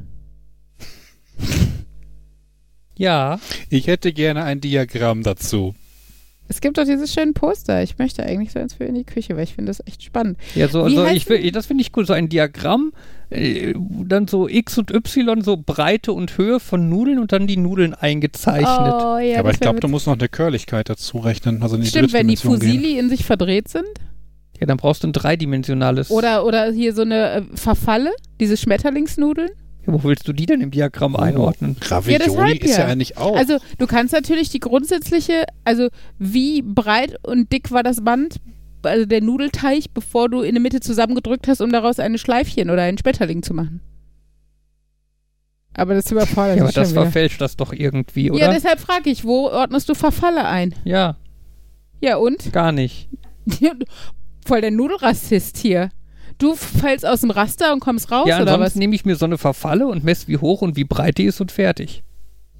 Ja, Ich hätte gerne ein Diagramm dazu. Es gibt doch dieses schönen Poster. Ich möchte eigentlich so eins für in die Küche, weil ich finde das echt spannend. ja, so, also ich das finde ich cool, so ein Diagramm, äh, dann so X und Y, so Breite und Höhe von Nudeln und dann die Nudeln eingezeichnet. Oh, ja, aber ich glaube, du musst noch eine Körligkeit dazu rechnen. Also in die Stimmt, wenn die Drittdimension gehen. Fusili in sich verdreht sind. Ja, dann brauchst du ein dreidimensionales. Oder, oder hier so eine äh, Verfalle, diese Schmetterlingsnudeln. Ja, wo willst du die denn im Diagramm Oh. einordnen? Ravioli deshalb ist ja, ja. eigentlich auch. Also du kannst natürlich die grundsätzliche, also wie breit und dick war das Band, also der Nudelteig, bevor du in der Mitte zusammengedrückt hast, um daraus eine Schleifchen oder einen Schmetterling zu machen. Aber das überfordert Ja, aber mich das verfälscht das doch irgendwie, Ja, oder? deshalb frage ich, wo ordnest du Verfalle ein? Ja, Ja, und? gar nicht. Voll der Nudelrassist hier. Du fällst aus dem Raster und kommst raus, ja, oder was? nehme ich mir so eine Verfalle und messe, wie hoch und wie breit die ist und fertig.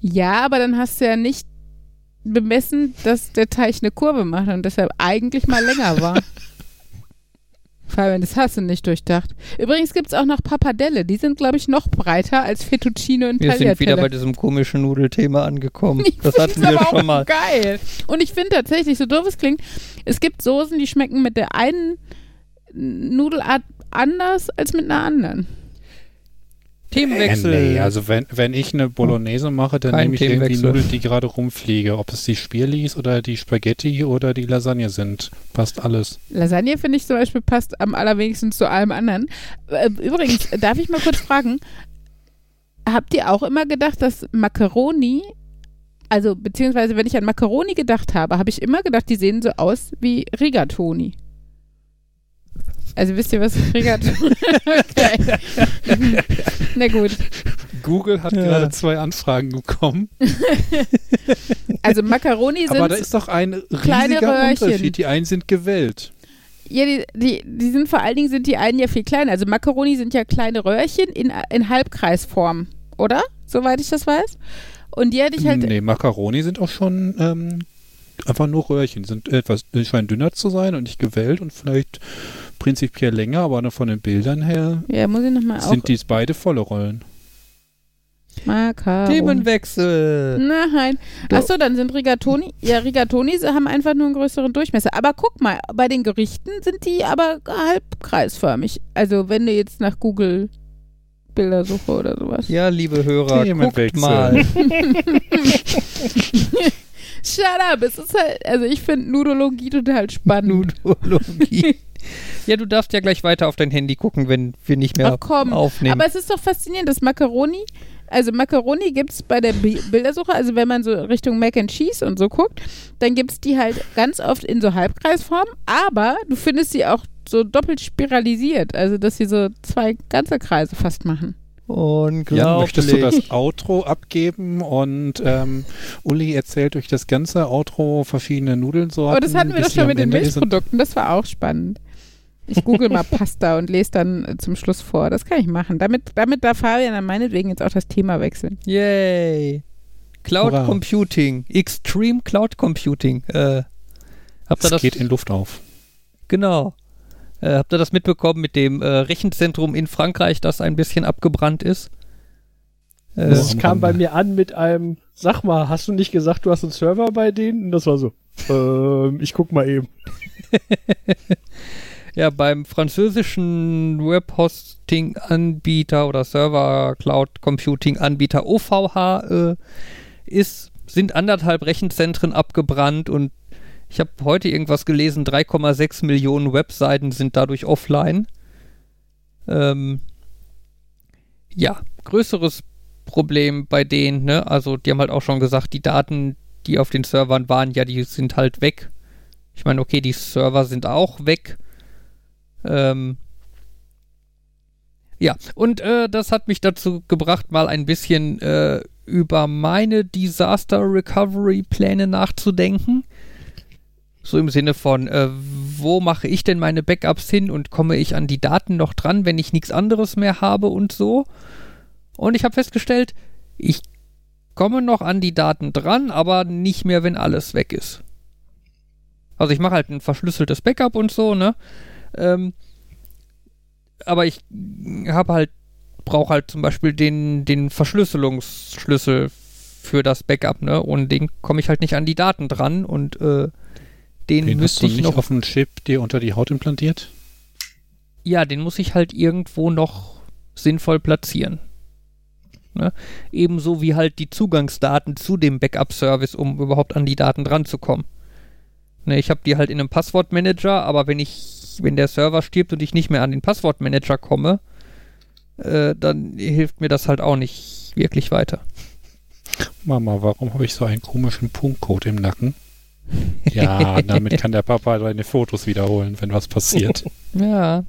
Ja, aber dann hast du ja nicht bemessen, dass der Teich eine Kurve macht und deshalb eigentlich mal länger war. Fabian, das hast du nicht durchdacht. Übrigens gibt es auch noch Pappardelle. Die sind, glaube ich, noch breiter als Fettuccine und Wir sind wieder Tagliatelle. bei diesem komischen Nudelthema angekommen. Ich das hatten wir aber auch schon mal. geil. Und ich finde tatsächlich, so doof es klingt, es gibt Soßen, die schmecken mit der einen Nudelart anders als mit einer anderen. Themenwechsel. Äh, nee, also wenn, wenn ich eine Bolognese mache, dann Kein nehme ich irgendwie. Nudeln, die gerade rumfliege. Ob es die Spirlis oder die Spaghetti oder die Lasagne sind. Passt alles. Lasagne finde ich zum Beispiel passt am allerwenigsten zu allem anderen. Äh, Übrigens, darf ich mal kurz fragen, habt ihr auch immer gedacht, dass Macaroni, also beziehungsweise wenn ich an Macaroni gedacht habe, habe ich immer gedacht, die sehen so aus wie Rigatoni. Also wisst ihr, was Rigatoni okay. Na gut. Google hat Ja. gerade zwei Anfragen bekommen. Also Macaroni sind Aber da ist doch ein kleine riesiger Röhrchen. Unterschied. Die einen sind gewellt. Ja, die, die, die sind vor allen Dingen sind die einen ja viel kleiner. Also Macaroni sind ja kleine Röhrchen in, in Halbkreisform, oder? Soweit ich das weiß. Und die hätte ich halt. nee, Macaroni sind auch schon ähm, einfach nur Röhrchen. Die sind etwas, die scheinen dünner zu sein und nicht gewellt und vielleicht prinzipiell länger, aber nur von den Bildern her Ja, muss ich nochmal auch. sind dies beide volle Rollen. Macaroni. Themenwechsel. Nein. Achso, dann sind Rigatoni. Ja, Rigatoni haben einfach nur einen größeren Durchmesser. Aber guck mal, bei den Gerichten sind die aber halbkreisförmig. Also, wenn du jetzt nach Google Bilder suche oder sowas. Ja, liebe Hörer, guckt Themenwechsel. mal. Shut up. Es ist halt, also ich finde Nudologie total spannend. Nudologie. ja, du darfst ja gleich weiter auf dein Handy gucken, wenn wir nicht mehr Ach komm, aufnehmen. Aber es ist doch faszinierend, dass Macaroni, also Macaroni gibt es bei der Bi- Bildersuche, also wenn man so Richtung Mac and Cheese und so guckt, dann gibt es die halt ganz oft in so Halbkreisform, aber du findest sie auch so doppelt spiralisiert, also dass sie so zwei ganze Kreise fast machen. Unglaublich. Jan, möchtest du das Outro abgeben und ähm, Uli erzählt durch das ganze Outro verschiedene Nudelsorten. Aber das hatten wir doch schon am mit den. Milchprodukten, das war auch spannend. Ich google mal Pasta und lese dann äh, zum Schluss vor. Das kann ich machen. Damit, damit darf Fabian dann meinetwegen jetzt auch das Thema wechseln. Yay. Cloud Hurra. Computing. Extreme Cloud Computing. Äh, habt Es das? geht in Luft auf. Genau. Äh, habt ihr das mitbekommen mit dem äh, Rechenzentrum in Frankreich, das ein bisschen abgebrannt ist? Äh, Das am kam bei mir an mit einem, sag mal, hast du nicht gesagt, du hast einen Server bei denen? Und das war so, ähm, ich guck mal eben. ja, beim französischen Webhosting-Anbieter oder Server Cloud Computing-Anbieter OVH äh, ist, sind anderthalb Rechenzentren abgebrannt und ich habe heute irgendwas gelesen, 3,6 Millionen Webseiten sind dadurch offline. Ähm, ja, größeres Problem bei denen, ne? Also die haben halt auch schon gesagt, die Daten, die auf den Servern waren, ja, die sind halt weg. Ich meine, okay, die Server sind auch weg. Ähm, ja, und äh, das hat mich dazu gebracht, mal ein bisschen äh, über meine Disaster Recovery Pläne nachzudenken. So im Sinne von, äh, wo mache ich denn meine Backups hin und komme ich an die Daten noch dran, wenn ich nichts anderes mehr habe und so. Und ich habe festgestellt, ich komme noch an die Daten dran, aber nicht mehr, wenn alles weg ist. Also ich mache halt ein verschlüsseltes Backup und so, ne? Ähm, aber ich habe halt, brauche halt zum Beispiel den, den Verschlüsselungsschlüssel für das Backup, ne? Und den komme ich halt nicht an die Daten dran und äh, den, Den müsste ich nicht noch. auf einen Chip dir unter die Haut implantiert? Ja, den muss ich halt irgendwo noch sinnvoll platzieren. Ne? Ebenso wie halt die Zugangsdaten zu dem Backup-Service, um überhaupt an die Daten dranzukommen. Ne, ich habe die halt in einem Passwortmanager, aber wenn ich, wenn der Server stirbt und ich nicht mehr an den Passwortmanager komme, äh, dann hilft mir das halt auch nicht wirklich weiter. Mama, warum habe ich so einen komischen Punktcode im Nacken? Ja, damit kann der Papa deine Fotos wiederholen, wenn was passiert. Ja.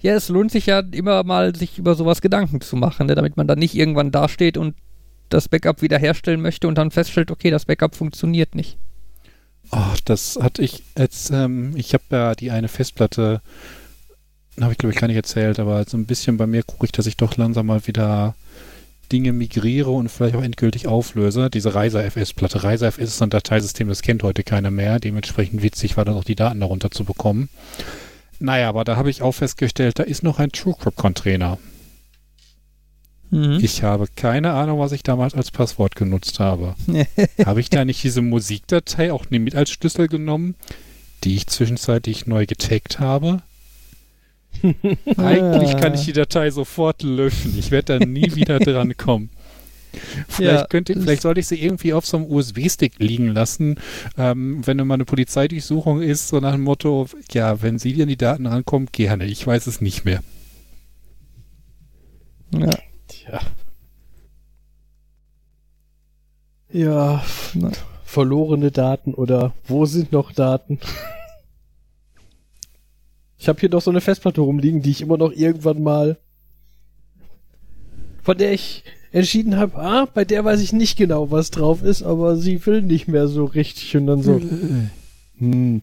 Ja, es lohnt sich ja immer mal, sich über sowas Gedanken zu machen, ne? damit man dann nicht irgendwann dasteht und das Backup wiederherstellen möchte und dann feststellt, okay, das Backup funktioniert nicht. Ach, das hatte ich jetzt, ähm, ich habe ja die eine Festplatte, habe ich glaube ich gar nicht erzählt, aber so ein bisschen bei mir gucke ich, dass ich doch langsam mal wieder Dinge migriere und vielleicht auch endgültig auflöse. Diese Reiser FS-Platte. Reiser FS ist ein Dateisystem, das kennt heute keiner mehr. Dementsprechend witzig war dann auch die Daten darunter zu bekommen. Naja, aber da habe ich auch festgestellt, da ist noch ein TrueCrypt-Container. Mhm. Ich habe keine Ahnung, was ich damals als Passwort genutzt habe. habe ich da nicht diese Musikdatei auch mit als Schlüssel genommen, die ich zwischenzeitlich neu getaggt habe? Eigentlich kann ich die Datei sofort löschen. Ich werde da nie wieder dran kommen. Vielleicht, Ja, könnte, vielleicht sollte ich sie irgendwie auf so einem USB-Stick liegen lassen, ähm, wenn mal eine Polizeidurchsuchung ist, so nach dem Motto, ja, wenn Sie an die Daten rankommen, gerne. Ich weiß es nicht mehr. ja. Tja. Ja, Na. verlorene Daten oder wo sind noch Daten? Ich habe hier noch so eine Festplatte rumliegen, die ich immer noch irgendwann mal von der ich entschieden habe, ah, bei der weiß ich nicht genau, was drauf ist, aber sie will nicht mehr so richtig und dann so, hm,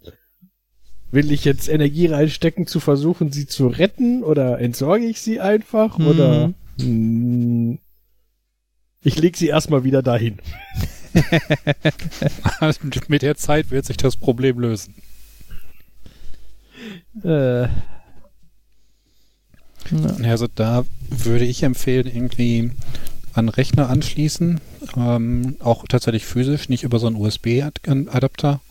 will ich jetzt Energie reinstecken, zu versuchen, sie zu retten oder entsorge ich sie einfach Mhm. oder hm, ich leg sie erstmal wieder dahin. Mit der Zeit wird sich das Problem lösen. Äh. Also da würde ich empfehlen, irgendwie an Rechner anschließen, ähm, auch tatsächlich physisch, nicht über so einen USB-Adapter.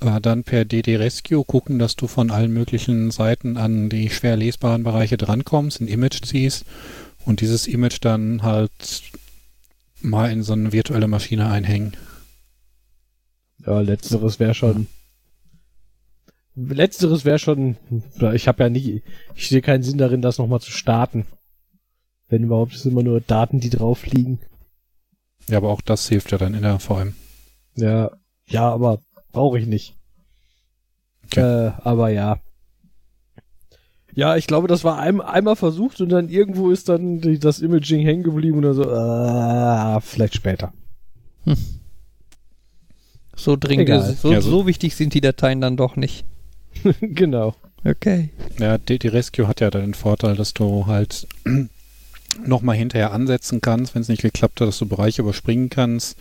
Äh, dann per DD Rescue gucken, dass du von allen möglichen Seiten an die schwer lesbaren Bereiche drankommst, ein Image ziehst und dieses Image dann halt mal in so eine virtuelle Maschine einhängen. ja, letzteres wäre schon. Letzteres wäre schon. Ich habe ja nie. Ich sehe keinen Sinn darin, das nochmal zu starten. Wenn überhaupt, ist immer nur Daten, die drauf liegen. Ja, aber auch das hilft ja dann in der VM. Ja, ja, aber brauche ich nicht. Äh, aber ja. Ja, ich glaube, das war ein, einmal versucht und dann irgendwo ist dann die, das Imaging hängen geblieben und dann so, äh, vielleicht später. So dringend, Egal. so, Ja, so- so wichtig sind die Dateien dann doch nicht. genau. Okay. Ja, DD Rescue hat ja dann den Vorteil, dass du halt nochmal hinterher ansetzen kannst, wenn es nicht geklappt hat, dass du Bereiche überspringen kannst,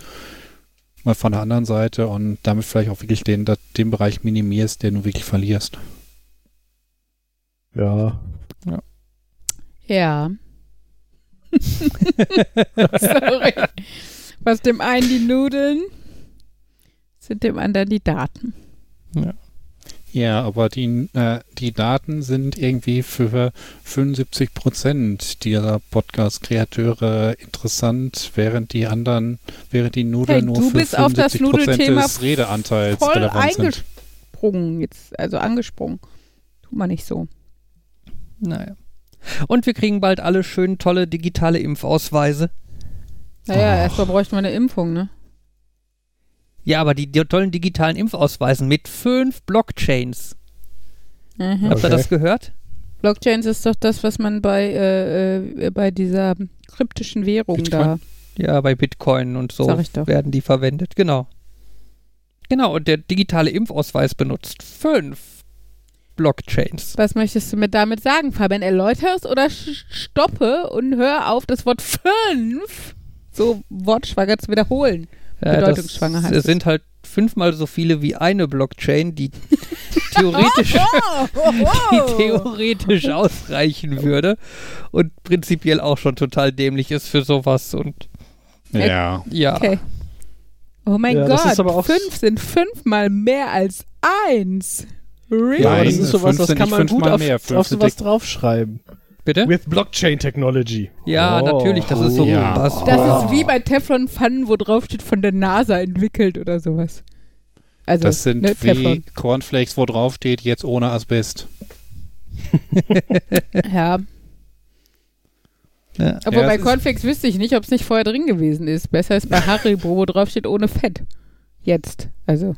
mal von der anderen Seite und damit vielleicht auch wirklich den, den Bereich minimierst, den du wirklich verlierst. Ja. Ja. Sorry. Was dem einen die Nudeln, sind dem anderen die Daten. Ja, aber die, äh, die Daten sind irgendwie für 75 Prozent dieser Podcast-Kreateure interessant, während die anderen, während die Nudeln Hey, nur du für bist auf das 75 Prozent des Redeanteils Voll relevant sind. jetzt, also angesprungen. Tut man nicht so. Naja. Und wir kriegen bald alle schön tolle digitale Impfausweise. Naja, Ach. erstmal bräuchte man eine Impfung, ne? Ja, aber die, die tollen digitalen Impfausweisen mit fünf Blockchains. Mhm. Habt ihr Okay. das gehört? Blockchains ist doch das, was man bei, äh, äh, bei dieser kryptischen Währung Bitcoin? da. Ja, bei Bitcoin und so werden die verwendet. Genau. Genau, und der digitale Impfausweis benutzt fünf Blockchains. Was möchtest du mir damit sagen, Fabian? Erläuter es oder sch- stoppe und hör auf, das Wort fünf so wortschwanger zu wiederholen. Ja, Bedeutungsschwanger das heißt es. sind halt fünfmal so viele wie eine Blockchain, die theoretisch, die theoretisch ausreichen würde und prinzipiell auch schon total dämlich ist für sowas und Ja. ja. Okay. Oh mein Ja, Gott, fünf sind fünfmal mehr als eins. Really? Ja, das ist sowas, fünf das sind kann man gut auf, mehr, auf sowas draufschreiben. Bitte? With Blockchain Technology. Ja, Oh. natürlich, das ist so Ja. was. Das Oh. ist wie bei Teflon-Pfannen, wo drauf steht von der NASA entwickelt oder sowas. Also, Das sind ne, wie Teflon. Cornflakes, wo drauf steht, jetzt ohne Asbest. Ja. Ja. Aber Ja, bei Cornflakes wüsste ich nicht, ob es nicht vorher drin gewesen ist. Besser ist bei Haribo, wo drauf steht ohne Fett. Jetzt. Also.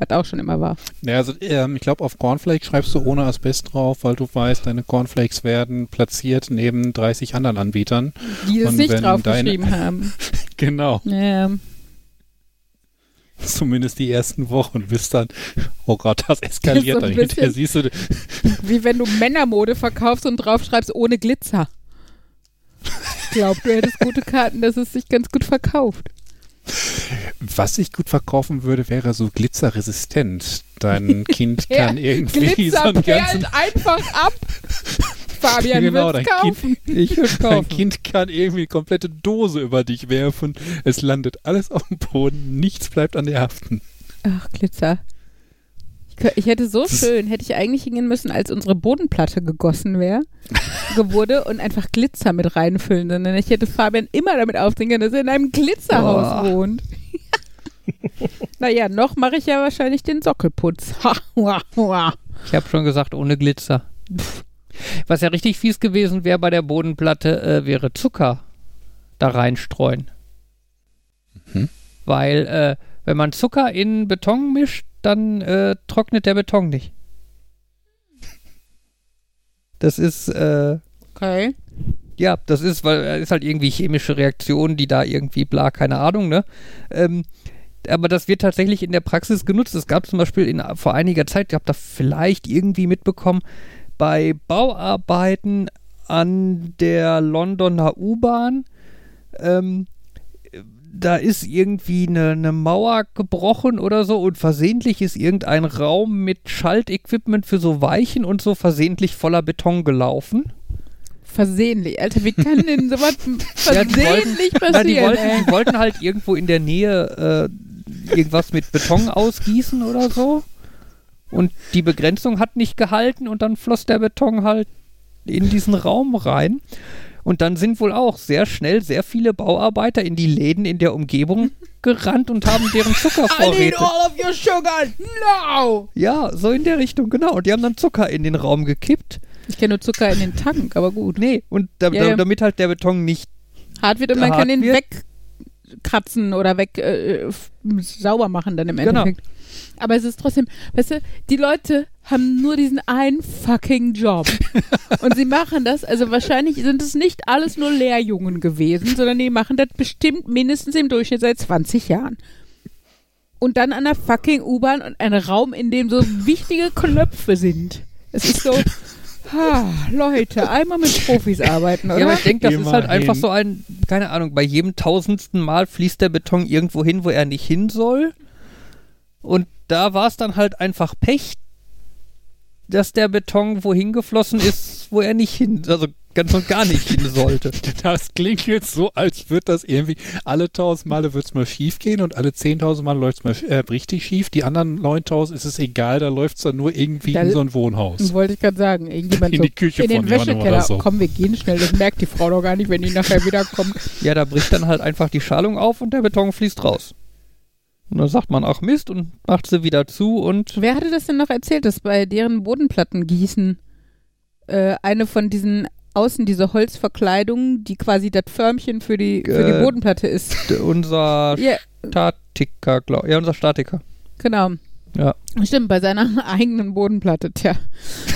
Was auch schon immer war. Ja, also ähm, ich glaube, auf Cornflakes schreibst du ohne Asbest drauf, weil du weißt, deine Cornflakes werden platziert neben 30 anderen Anbietern. Die es nicht wenn draufgeschrieben haben. Genau. Ja. Zumindest die ersten Wochen, bis dann, oh Gott, das eskaliert Das dann so ein hinterher. Siehst du, Wie wenn du Männermode verkaufst und draufschreibst ohne Glitzer. Ich glaube, du hättest gute Karten, dass es sich ganz gut verkauft. Was ich gut verkaufen würde, wäre so glitzerresistent. Dein Kind kann irgendwie so Glitzer einen perlt ganzen einfach ab. Fabian Genau, dein kaufen. Ich würde Dein kaufen. Kind kann irgendwie eine komplette Dose über dich werfen. Es landet alles auf dem Boden, nichts bleibt an dir haften. Ach, Glitzer. Ich, hätte so schön, hätte ich eigentlich hingehen müssen, als unsere Bodenplatte gegossen wäre, wurde und einfach Glitzer mit reinfüllen. Denn ich hätte Fabian immer damit aufsehen können, dass er in einem Glitzerhaus Boah. wohnt. naja, noch mache ich ja wahrscheinlich den Sockelputz. Ich habe schon gesagt, ohne Glitzer. Was ja richtig fies gewesen wäre bei der Bodenplatte, äh, wäre Zucker da reinstreuen. Mhm. Weil, äh, wenn man Zucker in Beton mischt, dann äh, trocknet der Beton nicht. Das ist, äh, Okay. ja, das ist, weil es ist halt irgendwie chemische Reaktion, die da irgendwie bla, keine Ahnung, ne? Ähm, aber das wird tatsächlich in der Praxis genutzt. Es gab zum Beispiel in, vor einiger Zeit, ich habe da vielleicht irgendwie mitbekommen, bei Bauarbeiten an der Londoner U-Bahn, ähm, da ist irgendwie eine, eine Mauer gebrochen oder so und versehentlich ist irgendein Raum mit Schaltequipment für so Weichen und so versehentlich voller Beton gelaufen. Versehentlich. Alter, wie kann denn sowas Ja, wollten- versehentlich Ja, passieren? die, wollten, die wollten halt irgendwo in der Nähe äh, irgendwas mit Beton ausgießen oder so. Und die Begrenzung hat nicht gehalten und dann floss der Beton halt in diesen Raum rein. Und dann sind wohl auch sehr schnell sehr viele Bauarbeiter in die Läden in der Umgebung gerannt und haben deren I need Zuckervorräte. all of your sugar now! Ja, so in der Richtung, genau. Und die haben dann Zucker in den Raum gekippt. Ich kenne nur Zucker in den Tank, aber gut. Nee, und da, Ja, ja. damit halt der Beton nicht Hart wird und man kann wird. wegkratzen oder weg äh, sauber machen dann im Genau. Endeffekt. Aber es ist trotzdem, weißt du, die Leute haben nur diesen einen fucking Job. und sie machen das, also wahrscheinlich sind es nicht alles nur Lehrjungen gewesen, sondern die machen das bestimmt mindestens im Durchschnitt seit 20 Jahren. Und dann an der fucking U-Bahn und ein Raum, in dem so wichtige Knöpfe sind. Es ist so, ha, Leute, einmal mit Profis arbeiten, oder? Ja, aber ich denke, das ist halt einfach so ein, keine Ahnung, bei jedem tausendsten Mal fließt der Beton irgendwo hin, wo er nicht hin soll. Und da war es dann halt einfach Pech, dass der Beton wohin geflossen ist, wo er nicht hin, also ganz und gar nicht hin sollte. Das klingt jetzt so, als würde das irgendwie alle tausend Male wird es mal schief gehen und alle zehntausend Male läuft es mal äh, richtig schief. Die anderen 9000 ist es egal, da läuft es dann nur irgendwie Da- in so ein Wohnhaus. Wollte ich gerade sagen. Irgendjemand In die Küche in den Wäschekeller. so. Komm, wir gehen schnell. Das merkt die Frau doch gar nicht, wenn die nachher wiederkommt. Ja, da bricht dann halt einfach die Schalung auf und der Beton fließt raus. Und dann sagt man, ach Mist, und macht sie wieder zu und Wer hatte das denn noch erzählt, dass bei deren Bodenplatten gießen äh, eine von diesen außen diese Holzverkleidung, die quasi das Förmchen für die, für die Bodenplatte ist. unser Ja, Statiker, glaub, ja, unser Statiker. genau. Ja. Stimmt, bei seiner eigenen Bodenplatte, tja.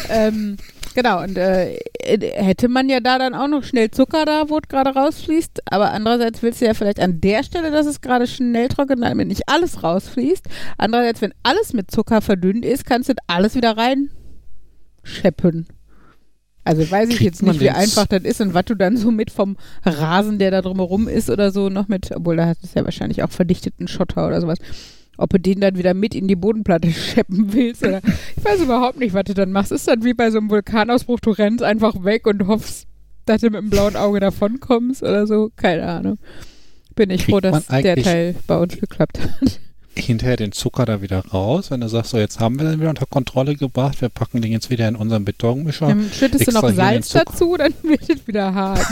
ähm, genau, und äh, hätte man ja da dann auch noch schnell Zucker da, wo es gerade rausfließt, aber andererseits willst du ja vielleicht an der Stelle, dass es gerade schnell trocknet, damit nicht alles rausfließt. Andererseits, wenn alles mit Zucker verdünnt ist, kannst du das alles wieder reinscheppen. Also weiß ich Kriegt jetzt nicht, wie den einfach das ist und was du dann so mit vom Rasen, der da drumherum ist oder so, noch mit, obwohl da hast du ja wahrscheinlich auch verdichteten Schotter oder sowas. Ob du den dann wieder mit in die Bodenplatte scheppen willst oder ich weiß überhaupt nicht, was du dann machst. Ist dann wie bei so einem Vulkanausbruch, du rennst einfach weg und hoffst, dass du mit dem blauen Auge davonkommst oder so. Keine Ahnung. Bin ich Kriegt froh, dass der Teil bei uns geklappt hat. Hinterher den Zucker da wieder raus, wenn du sagst, so jetzt haben wir den wieder unter Kontrolle gebracht, wir packen den jetzt wieder in unseren Betonmischer. Dann schüttest du noch Salz dazu, dann wird es wieder hart.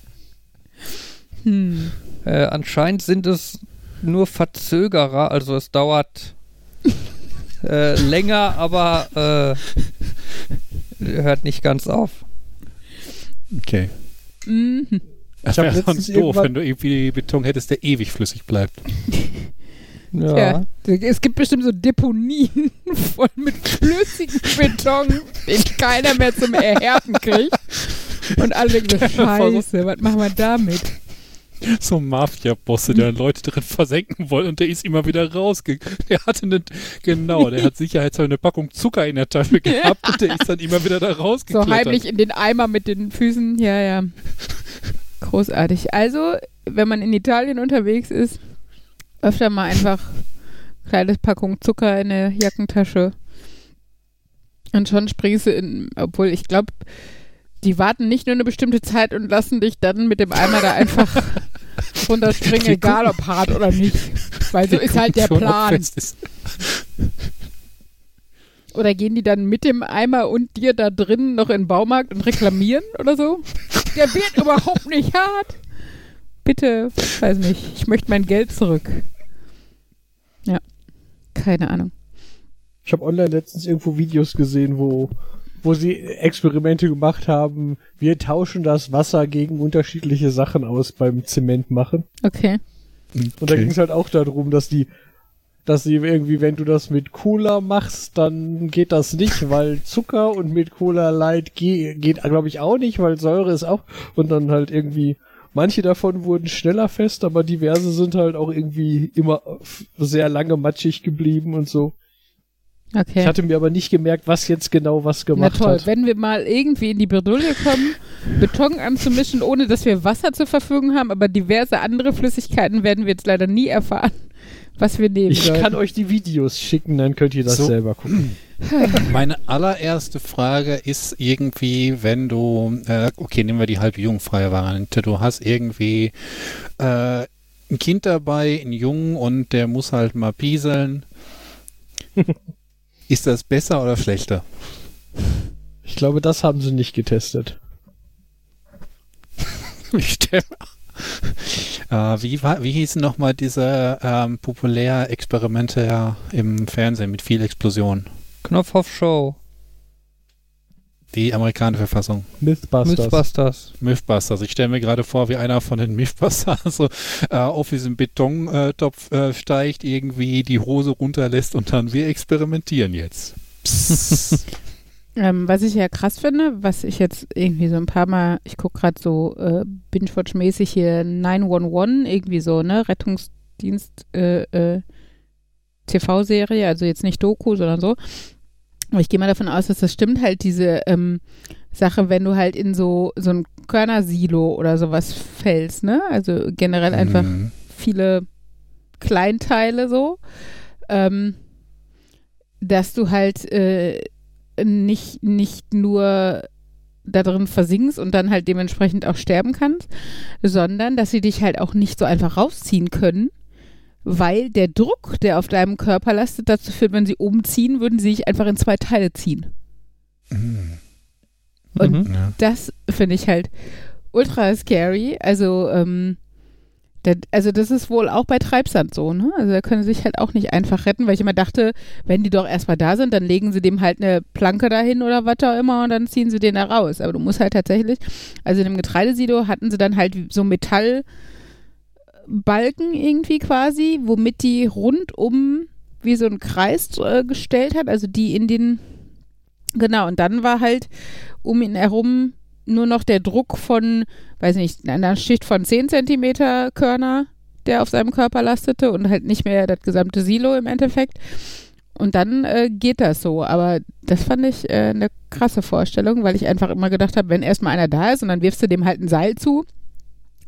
hm. Äh, anscheinend sind es nur Verzögerer, also es dauert äh, länger, aber äh, hört nicht ganz auf. Okay. Mhm. Das hab wäre sonst doof, wenn du irgendwie Beton hättest, der ewig flüssig bleibt. Ja. Tja, es gibt bestimmt so Deponien voll mit flüssigem Beton, den keiner mehr zum Erhärten kriegt. Und alle denken, so, scheiße, was machen wir damit? So Mafia-Bosse, der Leute drin versenken wollen und der ist immer wieder rausgegangen. Der hatte eine, genau, der hat sicherheitshalber eine Packung Zucker in der Tasche gehabt und der ist dann immer wieder da So rausgeklettert. heimlich in den Eimer mit den Füßen. Ja, ja. Großartig. Also, wenn man in Italien unterwegs ist, öfter mal einfach kleines Packung Zucker in der Jackentasche. Und schon springst du in, obwohl ich glaube, die warten nicht nur eine bestimmte Zeit und lassen dich dann mit dem Eimer da einfach runterspringen, Die egal ob hart oder nicht. Weil so ist halt der Plan. Oder gehen die dann mit dem Eimer und dir da drin noch in den Baumarkt und reklamieren oder so? Der wird überhaupt nicht hart. Bitte, weiß nicht, ich möchte mein Geld zurück. Ja, keine Ahnung. Ich habe online letztens irgendwo Videos gesehen, wo, wo sie Experimente gemacht haben. Wir tauschen das Wasser gegen unterschiedliche Sachen aus beim Zement machen. Okay. Und da ging es halt auch darum, dass die, dass sie irgendwie, wenn du das mit Cola machst, dann geht das nicht, weil Zucker und mit Cola Light ge geht, glaube ich, auch nicht, weil Säure ist auch. Und dann halt irgendwie, manche davon wurden schneller fest, aber diverse sind halt auch irgendwie immer sehr lange matschig geblieben und so. Okay. Ich hatte mir aber nicht gemerkt, was jetzt genau was Na gemacht toll, hat. wenn wir mal irgendwie in die Bredouille kommen, Beton anzumischen, ohne dass wir Wasser zur Verfügung haben, aber diverse andere Flüssigkeiten werden wir jetzt leider nie erfahren, was wir nehmen Ich sollen. kann euch die Videos schicken, dann könnt ihr das So. selber gucken. Meine allererste Frage ist irgendwie, wenn du, äh, okay, nehmen wir die halb jugendfreie Variante, du hast irgendwie äh, ein Kind dabei, einen Jungen und der muss halt mal pieseln. ist das besser oder schlechter? Ich glaube, das haben sie nicht getestet. Ich stell, äh, wie, war, wie hießen nochmal diese ähm, populär Experimente ja im Fernsehen mit viel Explosion? Knopfhoff Show. Die amerikanische Verfassung. Mythbusters. Mythbusters. Mythbusters. Ich stelle mir gerade vor, wie einer von den Mythbusters so äh, auf diesen Betontopf äh, steigt, irgendwie die Hose runterlässt und dann wir experimentieren jetzt. Ähm, was ich ja krass finde, was ich jetzt irgendwie so ein paar Mal, ich gucke gerade so äh, Binge-Watch-mäßig hier 911, irgendwie so, ne, Rettungsdienst äh, äh, TV-Serie, also jetzt nicht Doku, sondern so. Ich gehe mal davon aus, dass das stimmt, halt diese ähm, Sache, wenn du halt in so, so ein Körnersilo oder sowas fällst, ne? Also generell einfach Mhm. viele Kleinteile so, ähm, dass du halt äh, nicht, nicht nur da drin versinkst und dann halt dementsprechend auch sterben kannst, sondern dass sie dich halt auch nicht so einfach rausziehen können, weil der Druck, der auf deinem Körper lastet, dazu führt, wenn sie umziehen, würden sie dich einfach in zwei Teile ziehen. Mhm. Und Mhm. Ja. das finde ich halt ultra scary. Also, ähm, da, also das ist wohl auch bei Treibsand so, ne? Also da können sie sich halt auch nicht einfach retten, weil ich immer dachte, wenn die doch erstmal da sind, dann legen sie dem halt eine Planke dahin oder was auch immer und dann ziehen sie den da raus. Aber du musst halt tatsächlich, also in dem Getreidesilo hatten sie dann halt so Metallbalken irgendwie quasi, womit die rundum wie so einen Kreis äh, gestellt hat, also die in den, genau, und dann war halt um ihn herum nur noch der Druck von, weiß nicht, einer Schicht von 10 Zentimeter Körner, der auf seinem Körper lastete und halt nicht mehr das gesamte Silo im Endeffekt. Und dann äh, geht das so. Aber das fand ich äh, eine krasse Vorstellung, weil ich einfach immer gedacht habe, wenn erstmal einer da ist und dann wirfst du dem halt ein Seil zu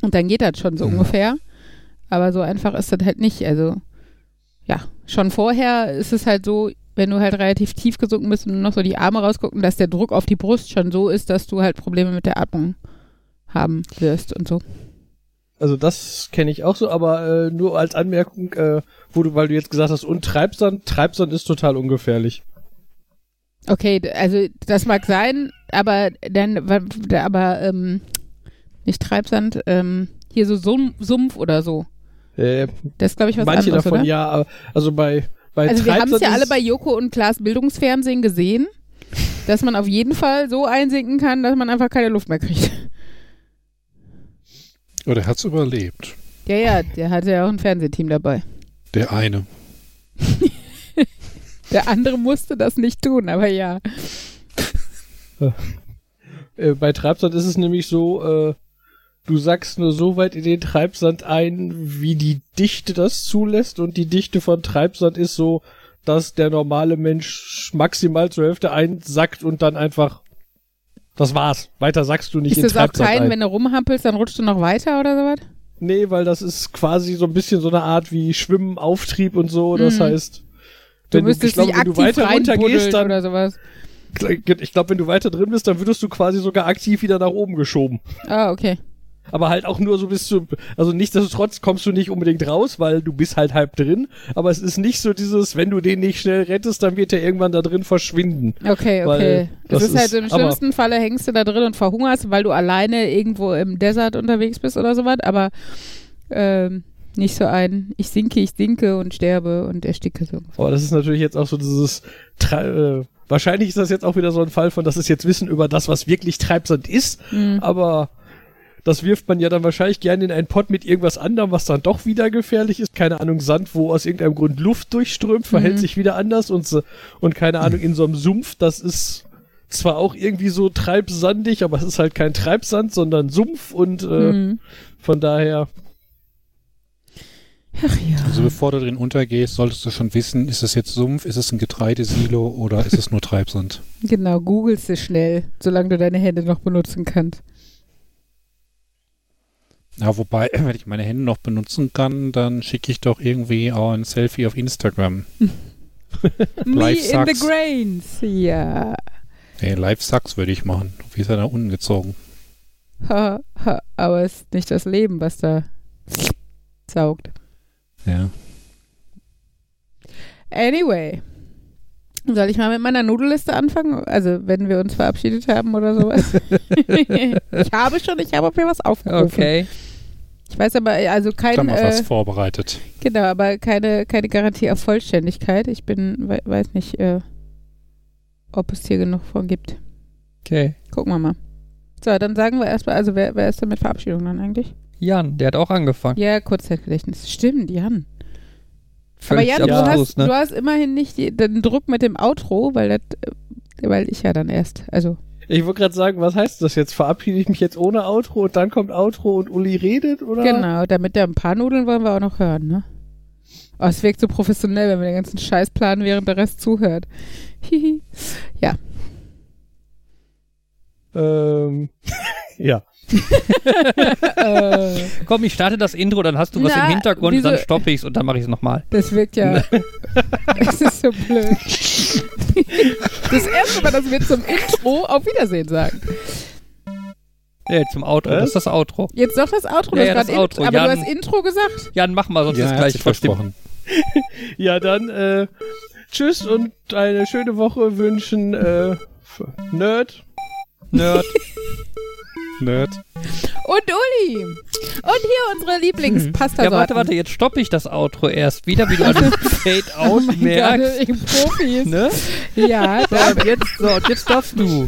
und dann geht das schon so Mhm. ungefähr. Aber so einfach ist das halt nicht. Also ja, schon vorher ist es halt so, wenn du halt relativ tief gesunken bist und nur noch so die Arme rausgucken, dass der Druck auf die Brust schon so ist, dass du halt Probleme mit der Atmung haben wirst und so. Also das kenne ich auch so, aber äh, nur als Anmerkung, äh, wo du, weil du jetzt gesagt hast, und Treibsand, Treibsand ist total ungefährlich. Okay, also das mag sein, aber dann, aber ähm, nicht Treibsand, ähm, hier so Sum Sumpf oder so. Äh, Das ist, glaube ich, was manche anderes, davon oder? ja, aber- also bei, bei Also wir haben es ja ist alle bei Joko und Klaas Bildungsfernsehen gesehen, dass man auf jeden Fall so einsinken kann, dass man einfach keine Luft mehr kriegt. Oder hat es überlebt? Ja, ja, der hatte ja auch ein Fernsehteam dabei. Der eine. Der andere musste das nicht tun, aber ja. Äh, bei Treibsand ist es nämlich so, äh, du sagst nur so weit in den Treibsand ein, wie die Dichte das zulässt und die Dichte von Treibsand ist so, dass der normale Mensch maximal zur Hälfte einsackt und dann einfach das war's. Weiter sagst du nicht Ist in das auch Treibsand kein, ein. wenn du rumhampelst, dann rutscht du noch weiter oder sowas? Nee, weil das ist quasi so ein bisschen so eine Art wie Schwimmen, Auftrieb und so. Das Mhm. heißt, Du wenn du, müsstest ich glaube, dich wenn du weiter runtergehst, dann, oder sowas. ich glaube, wenn du weiter drin bist, dann würdest du quasi sogar aktiv wieder nach oben geschoben. Ah, okay. Aber halt auch nur so bis zu, also nichtsdestotrotz kommst du nicht unbedingt raus, weil du bist halt halb drin. Aber es ist nicht so dieses, wenn du den nicht schnell rettest, dann wird er irgendwann da drin verschwinden. Okay, okay. Das, ist halt ist- so im schlimmsten Falle hängst du da drin und verhungerst, weil du alleine irgendwo im Desert unterwegs bist oder sowas, aber ähm, nicht so ein, ich sinke, ich sinke und sterbe und ersticke so. Aber das ist natürlich jetzt auch so dieses, äh, wahrscheinlich ist das jetzt auch wieder so ein Fall von, das ist jetzt Wissen über das, was wirklich Treibsand ist, Mhm. aber das wirft man ja dann wahrscheinlich gerne in einen Pott mit irgendwas anderem, was dann doch wieder gefährlich ist. Keine Ahnung, Sand, wo aus irgendeinem Grund Luft durchströmt, verhält Mhm. sich wieder anders und, so, und keine Ahnung, in so einem Sumpf, das ist zwar auch irgendwie so treibsandig, aber es ist halt kein Treibsand, sondern Sumpf und äh, Mhm. von daher, Ach ja. Also bevor du drin untergehst, solltest du schon wissen, ist es jetzt Sumpf, ist es ein Getreidesilo oder ist es nur Treibsand? Genau, googelst du schnell, solange du deine Hände noch benutzen kannst. Ja, wobei, wenn ich meine Hände noch benutzen kann, dann schicke ich doch irgendwie auch ein Selfie auf Instagram. Me in the grains. Ja. Nee, Live Sucks würde ich machen. Wie ist er da unten gezogen? Ha, ha, aber es ist nicht das Leben, was da saugt. Ja. Anyway. Soll ich mal mit meiner Nudelliste anfangen? Also, wenn wir uns verabschiedet haben oder sowas. ich habe schon, ich habe mir was aufgerufen. Okay. Ich weiß aber, also Da haben kein, wir was äh, vorbereitet. genau, aber keine, keine Garantie auf Vollständigkeit. Ich bin, we weiß nicht, äh, ob es hier genug von gibt. Okay. Gucken wir mal. So, dann sagen wir erstmal, also wer, wer ist denn mit Verabschiedung dann eigentlich? Jan, der hat auch angefangen. Ja, Kurzzeitgedächtnis. Stimmt, Jan. Aber Jan, du hast, ne? du hast immerhin nicht den Druck mit dem Outro, weil das, äh, weil ich ja dann erst, also ich wollte gerade sagen, was heißt das jetzt? Verabschiede ich mich jetzt ohne Outro und dann kommt Outro und Uli redet, oder? genau, damit der ein paar Nudeln wollen wir auch noch hören, ne? Oh, es wirkt so professionell, wenn wir den ganzen Scheiß planen, während der Rest zuhört. Hihi. ja. Ähm, ja. Komm, ich starte das Intro, dann hast du was Na, im Hintergrund, wieso- dann stoppe ich es und dann mache ich es nochmal. das wirkt ja. Es ist so blöd. Das erste Mal, dass wir zum Intro auf Wiedersehen sagen. Nee, zum Outro. Was? Das ist das Outro. Jetzt doch das Outro, Ja, das ja, das Outro. aber Jan- du hast Intro gesagt. Jan, mach mal, sonst Ja, ist gleich versprochen. Ja, dann äh, tschüss und eine schöne Woche wünschen äh, Nerd. Nerd. Nerd. Und Uli. Und hier unsere Lieblingspasta. Ja, warte, warte, jetzt stoppe ich das Outro erst wieder, wie du an dem Fade-Out Oh mein merkst. Gott, Profis. Ne? Ja, So, und jetzt, so, und jetzt darfst du.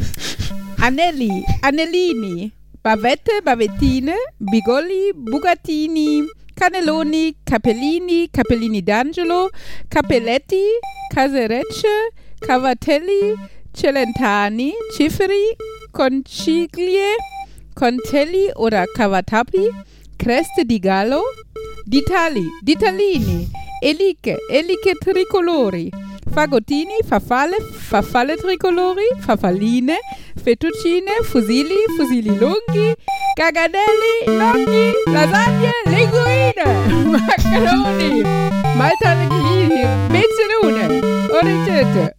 Anelli, Anellini, Bavette, Bavettine, Bigoli, Bugatini, Cannelloni, Capellini, Capellini d'Angelo, Capelletti, Caserecce, Cavatelli, Celentani, Ciferi, Conciglie, Contelli oder Cavatappi, Creste di Gallo, Ditali, Ditalini, Eliche, Eliche Tricolori, Fagottini, Farfalle, Farfalle Tricolori, Farfalline, Fettuccine, Fusilli, Fusilli lunghi, Garganelli, Gnocchi, Lasagne, Linguine, Macaroni, Malta Linguine, Mezzalune, Orecchiette,